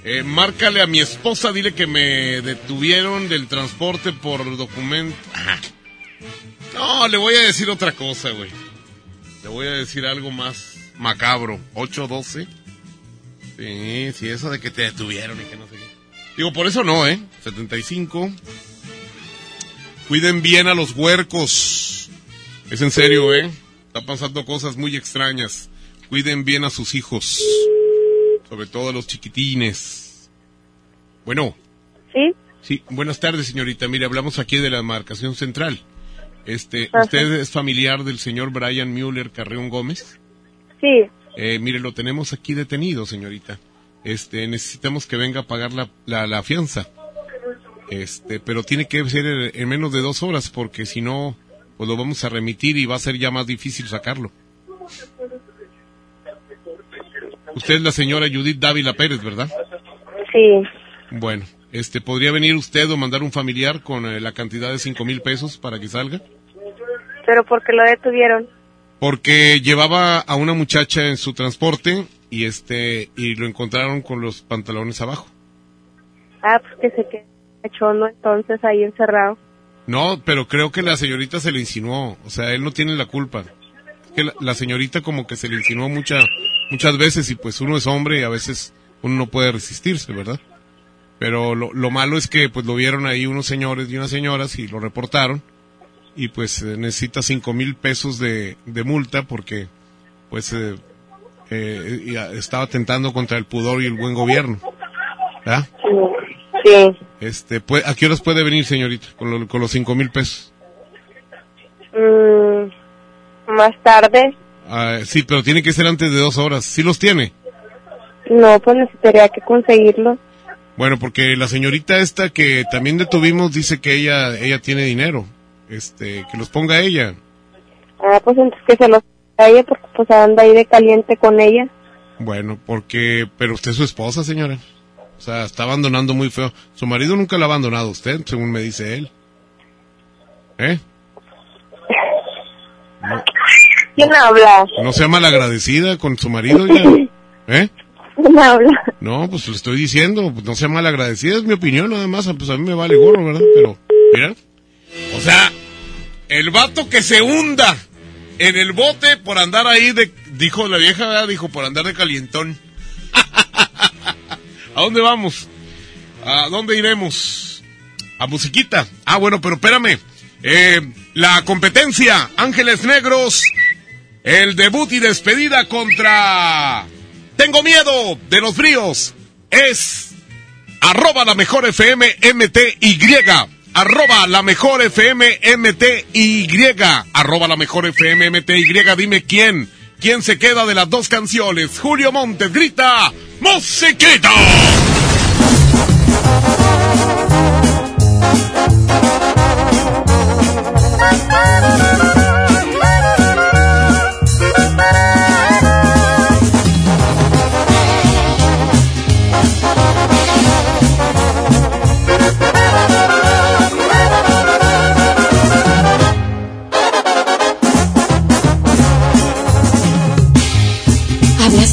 eh, márcale a mi esposa, dile que me detuvieron del transporte por documento. Ajá. No, le voy a decir otra cosa, güey. Le voy a decir algo más macabro. 812. Sí, sí, eso de que te detuvieron y que no sé qué. Digo, por eso no, ¿eh? 75. Cuiden bien a los huercos. Es en serio, ¿eh? Está pasando cosas muy extrañas. Cuiden bien a sus hijos. Sobre todo a los chiquitines. Bueno. ¿Sí? Sí, buenas tardes, señorita. Mire, hablamos aquí de la marcación central. Este. ¿usted es familiar del señor Brian Mueller Carreón Gómez? Sí. Eh, mire, lo tenemos aquí detenido, señorita. Este, necesitamos que venga a pagar la, la, la fianza. Este, pero tiene que ser en, en menos de dos horas, porque si no, pues lo vamos a remitir y va a ser ya más difícil sacarlo. Usted es la señora Judith Dávila Pérez, ¿verdad? Sí. Bueno, este, ¿podría venir usted o mandar un familiar con eh, la cantidad de cinco mil pesos para que salga? Pero porque lo detuvieron. Porque llevaba a una muchacha en su transporte y este, y lo encontraron con los pantalones abajo. Ah, pues que se quedó cachondo entonces ahí encerrado. No, pero creo que la señorita se le insinuó, o sea, él no tiene la culpa. Es que la, la señorita como que se le insinuó mucha, muchas veces y pues uno es hombre y a veces uno no puede resistirse, ¿verdad? Pero lo, lo malo es que pues lo vieron ahí unos señores y unas señoras y lo reportaron y pues eh, necesita cinco mil pesos de, de multa porque pues eh, eh, estaba atentando contra el pudor y el buen gobierno. ¿verdad? Sí. Este, pues, ¿A qué horas puede venir, señorita, con, lo- con los cinco mil pesos? Mm, más tarde. Ah, sí, pero tiene que ser antes de dos horas. ¿Sí los tiene? No, pues necesitaría que conseguirlo. Bueno, porque la señorita esta que también detuvimos dice que ella ella tiene dinero. Este, que los ponga ella. Ah, pues entonces que se los a ella porque pues anda ahí de caliente con ella. Bueno, porque... Pero usted es su esposa, señora. O sea, está abandonando muy feo. Su marido nunca la ha abandonado a usted, según me dice él. ¿Eh? ¿Quién habla? ¿No sea malagradecida con su marido ya? ¿Eh? ¿Quién habla? No, pues lo estoy diciendo, pues no sea malagradecida, es mi opinión nada más, pues a mí me vale gorro, ¿verdad? Pero, mira, el vato que se hunda en el bote por andar ahí de, dijo la vieja, dijo por andar de calientón. ¿A dónde vamos? ¿A dónde iremos? A musiquita. Ah, bueno, pero espérame. Eh, la competencia, Ángeles Negros, el debut y despedida contra Tengo Miedo de los Fríos es arroba la mejor FM MTY. Arroba la mejor FM MTY. Arroba la mejor FM MTY. Dime quién. ¿Quién se queda de las dos canciones? Julio Montes grita ¡Musiquita!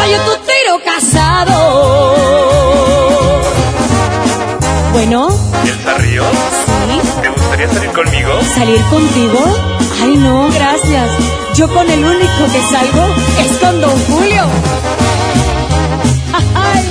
Rayo tu tiro casado. Bueno, ¿Elsa Ríos? Sí. ¿Te gustaría salir conmigo? ¿salir contigo? Ay, no, gracias. Yo con el único que salgo es con Don Julio. Ay.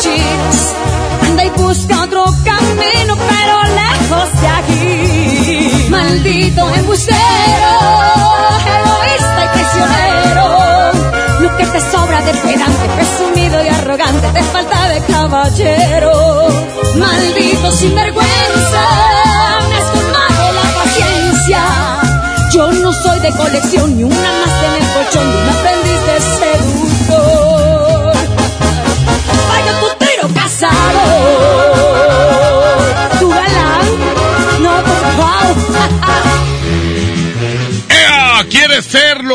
chinos. Anda y busca otro camino, pero lejos de aquí. Maldito embustero, egoísta y traicionero. Lo que te sobra de pedante, presumido y arrogante, te falta de caballero. Maldito sinvergüenza, me has colmado la paciencia. Yo no soy de colección ni una más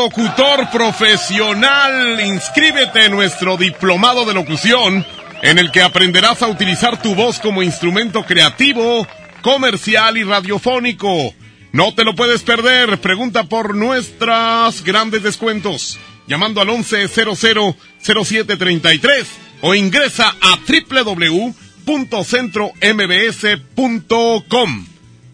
locutor profesional? Inscríbete en nuestro diplomado de locución, en el que aprenderás a utilizar tu voz como instrumento creativo, comercial y radiofónico. No te lo puedes perder. Pregunta por nuestras grandes descuentos. Llamando al 11000733 o ingresa a www.centrombs.com.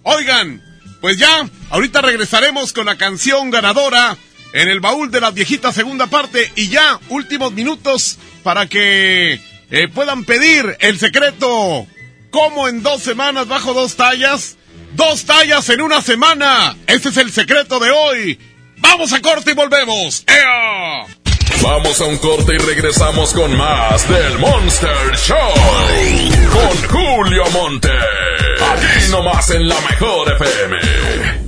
Oigan, pues ya, ahorita regresaremos con la canción ganadora en el baúl de las viejitas segunda parte y ya, últimos minutos para que eh, puedan pedir el secreto. ¿Cómo en dos semanas bajo dos tallas? Dos tallas en una semana. Ese es el secreto de hoy. Vamos a corte y volvemos. ¡Ea! Vamos a un corte y regresamos con más del Monster Show. Con Julio Monte. Aquí nomás en la mejor FM.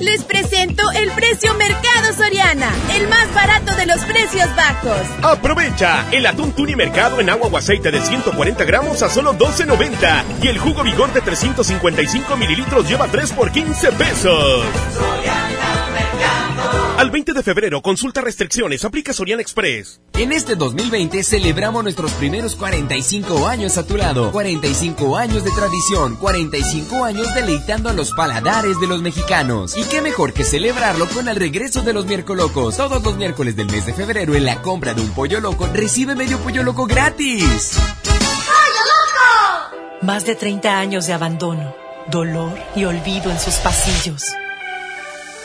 Les presento el precio Mercado Soriana, el más barato de los precios bajos. Aprovecha el atún tuni mercado en agua o aceite de 140 gramos a solo 12.90 y el jugo vigor de 355 mililitros lleva 3 por 15 pesos. Al 20 de febrero, consulta restricciones, aplica Soriana Express. En este 2020 celebramos nuestros primeros 45 años a tu lado. 45 años de tradición, 45 años deleitando a los paladares de los mexicanos. Y qué mejor que celebrarlo con el regreso de los miércoles locos. Todos los miércoles del mes de febrero en la compra de un pollo loco recibe medio pollo loco gratis. ¡Pollo loco! Más de 30 años de abandono, dolor y olvido en sus pasillos.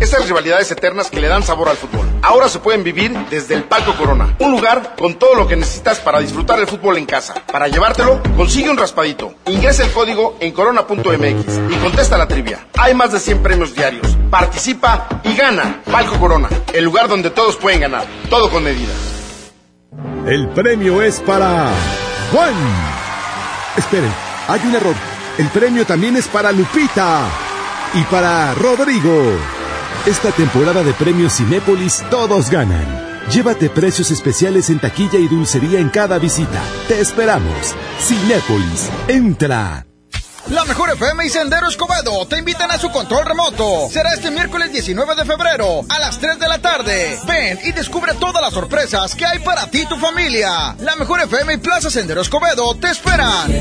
Estas rivalidades eternas que le dan sabor al fútbol. Ahora se pueden vivir desde el Palco Corona. Un lugar con todo lo que necesitas para disfrutar el fútbol en casa. Para llevártelo, consigue un raspadito. Ingresa el código en corona.mx y contesta la trivia. Hay más de 100 premios diarios. Participa y gana. Palco Corona, el lugar donde todos pueden ganar. Todo con medida. El premio es para Juan. Esperen, hay un error. El premio también es para Lupita y para Rodrigo. Esta temporada de premios Cinépolis todos ganan. Llévate precios especiales en taquilla y dulcería en cada visita. Te esperamos. Cinépolis, entra. La mejor FM y Sendero Escobedo te invitan a su control remoto. Será este miércoles 19 de febrero a las 3 de la tarde. Ven y descubre todas las sorpresas que hay para ti y tu familia. La mejor FM y Plaza Sendero Escobedo te esperan.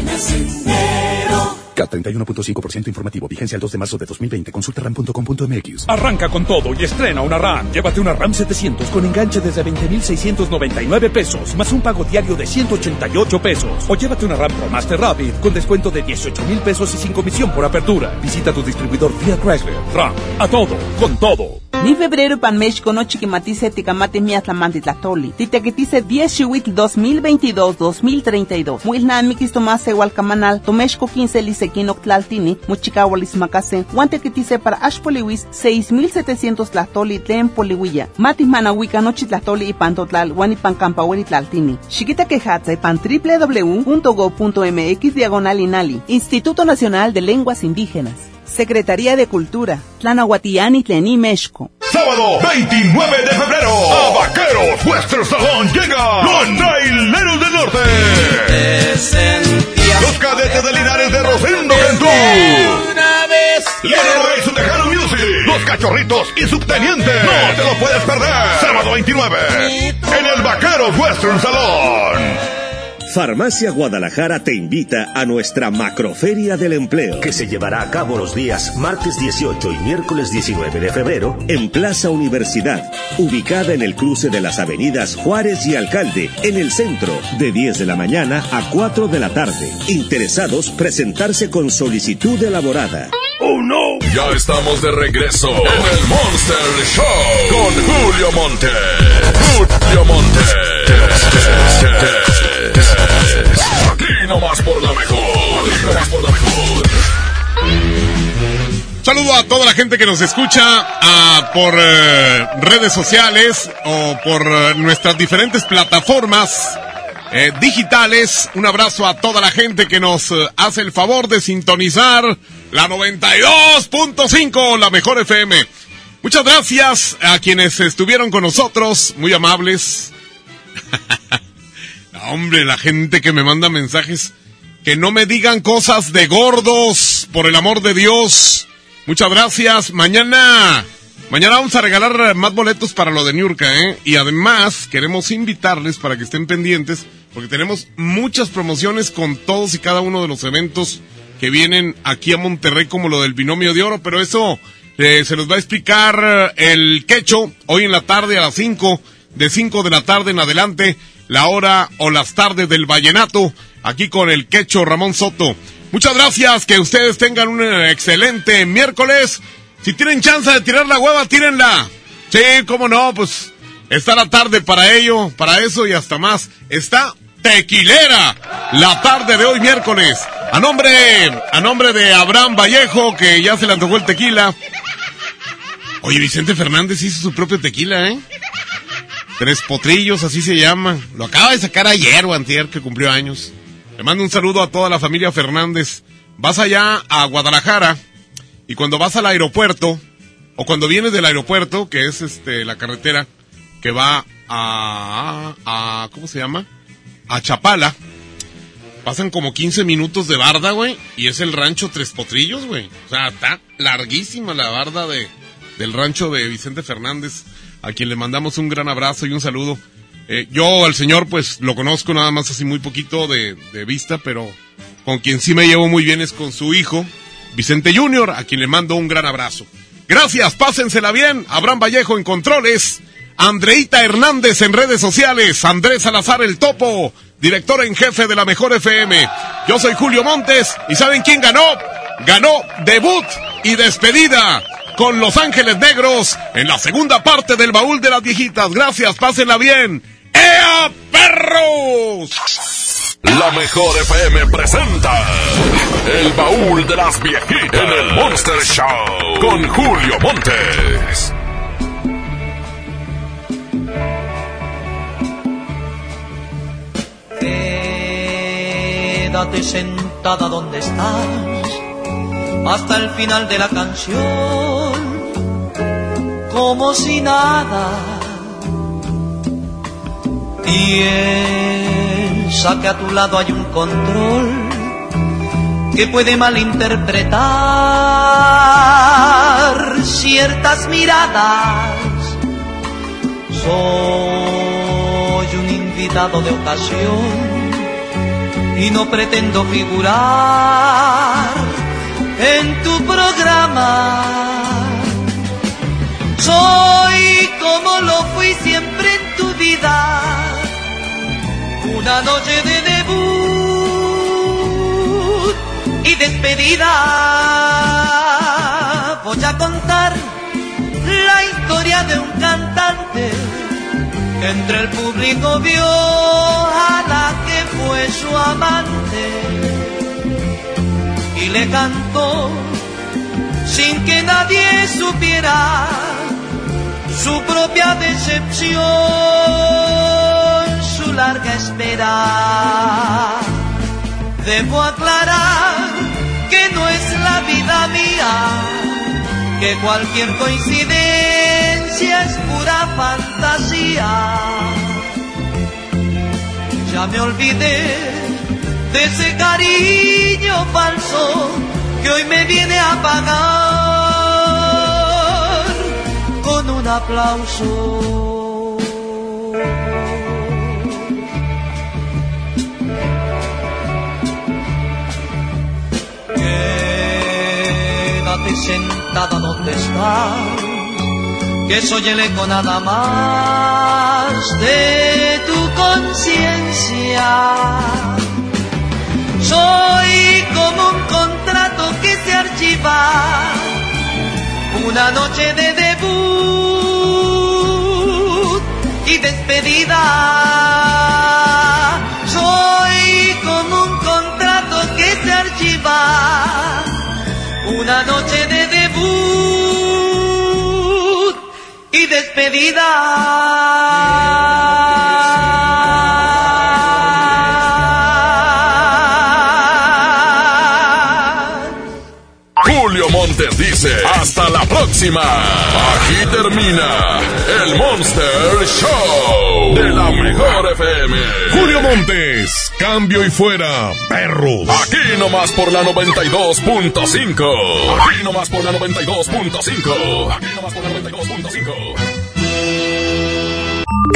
K31.5% informativo. Vigencia el 2 de marzo de 2020. Consulta ram.com.mx. Arranca con todo y estrena una RAM. Llévate una RAM 700 con enganche desde 20,699 pesos, más un pago diario de 188 pesos. O llévate una RAM Pro Master Rapid con descuento de 18 mil pesos y sin comisión por apertura. Visita tu distribuidor Fiat Chrysler. RAM. A todo, con todo. Ni febrero pan México no chiquimatice ticamate miatlamanti tlatoli. Titequetice 10 chihuit 2022-2032. Muilnamiquis tomase hualcamanal. Tomexco 15 lisequinoc tlaltini. Muchicahualis macase. Guantequetice para ashpoliwis 6700 tlatoli tlen polihuilla. Matis manahuica nochi tlatoli y pantotlal. Guanipan campahueli tlaltini. Chiquita quejatza y pan www.go.mx diagonal inali. Instituto Nacional de Lenguas Indígenas. Secretaría de Cultura, Tlanahuatiani Tlení México. Sábado 29 de febrero, a Vaqueros Western Salón llega los Traileros del Norte. Cadetes de Linares de Rosendo Cantú. Lionel y su Tejano Music. Los cachorritos y subteniente. No te lo puedes perder. Sábado 29. En el Vaqueros Western Salón. Farmacia Guadalajara te invita a nuestra Macroferia del Empleo, que se llevará a cabo los días martes 18 y miércoles 19 de febrero en Plaza Universidad, ubicada en el cruce de las avenidas Juárez y Alcalde, en el centro, de 10 de la mañana a 4 de la tarde. Interesados presentarse con solicitud elaborada. ¡Oh no! Ya estamos de regreso en el Monster Show con Julio Monte. Julio Monte. Aquí nomás por la mejor. Aquí nomás por la mejor. Saludo a toda la gente que nos escucha por eh, redes sociales o por eh, nuestras diferentes plataformas eh, digitales. Un abrazo a toda la gente que nos hace el favor de sintonizar la 92.5, la mejor FM. Muchas gracias a quienes estuvieron con nosotros, muy amables. Hombre, la gente que me manda mensajes, que no me digan cosas de gordos, por el amor de Dios. Muchas gracias. Mañana Mañana vamos a regalar más boletos para lo de Niurka, ¿eh? Y además queremos invitarles para que estén pendientes, porque tenemos muchas promociones con todos y cada uno de los eventos que vienen aquí a Monterrey, como lo del binomio de oro, pero eso eh, se los va a explicar eh, el quecho hoy en la tarde a las 5, de 5 de la tarde en adelante, la hora o las tardes del vallenato, aquí con el quecho Ramón Soto. Muchas gracias, que ustedes tengan un excelente miércoles. Si tienen chance de tirar la hueva, tírenla. Sí, cómo no, pues está la tarde para ello, para eso y hasta más. Está tequilera la tarde de hoy miércoles. A nombre, a nombre de Abraham Vallejo, que ya se le antojó el tequila. Oye, Vicente Fernández hizo su propio tequila, ¿eh? Tres potrillos, así se llama. Lo acaba de sacar ayer o que cumplió años. Le mando un saludo a toda la familia Fernández. Vas allá a Guadalajara y cuando vas al aeropuerto, o cuando vienes del aeropuerto, que es este la carretera que va a, a ¿cómo se llama? A Chapala, pasan como 15 minutos de barda, güey, y es el rancho Tres Potrillos, güey. O sea, está larguísima la barda de, del rancho de Vicente Fernández, a quien le mandamos un gran abrazo y un saludo. Eh, yo al señor, pues, lo conozco nada más así muy poquito de, de vista, pero con quien sí me llevo muy bien es con su hijo, Vicente Junior, a quien le mando un gran abrazo. Gracias, pásensela bien. Abraham Vallejo en controles. Andreita Hernández en redes sociales. Andrés Salazar el Topo, director en jefe de la Mejor FM. Yo soy Julio Montes y ¿saben quién ganó? Ganó debut y despedida con Los Ángeles Negros en la segunda parte del baúl de las viejitas. Gracias, pásenla bien. ¡Ea, perros! La mejor FM presenta El baúl de las viejitas en el Monster Show con Julio Montes. Quédate sentada donde estás hasta el final de la canción, como si nada. Piensa que a tu lado hay un control que puede malinterpretar ciertas miradas. Soy un invitado de ocasión y no pretendo figurar en tu programa. Soy como lo fui siempre en tu vida, una noche de debut y despedida. Voy a contar la historia de un cantante que entre el público vio a su amante y le cantó sin que nadie supiera su propia decepción, su larga espera. Debo aclarar que no es la vida mía, que cualquier coincidencia es pura fantasía. Ya me olvidé de ese cariño falso que hoy me viene a pagar con un aplauso. Quédate sentada donde estás, que soy el eco nada más de tu conciencia. Soy como un contrato que se archiva, una noche de debut y despedida. Julio Montes dice. Hasta la próxima. Aquí termina el Monster Show de la mejor FM. Julio Montes, cambio y fuera, perros. Aquí nomás por la 92.5. Aquí nomás por la 92.5. Aquí nomás por la 92.5.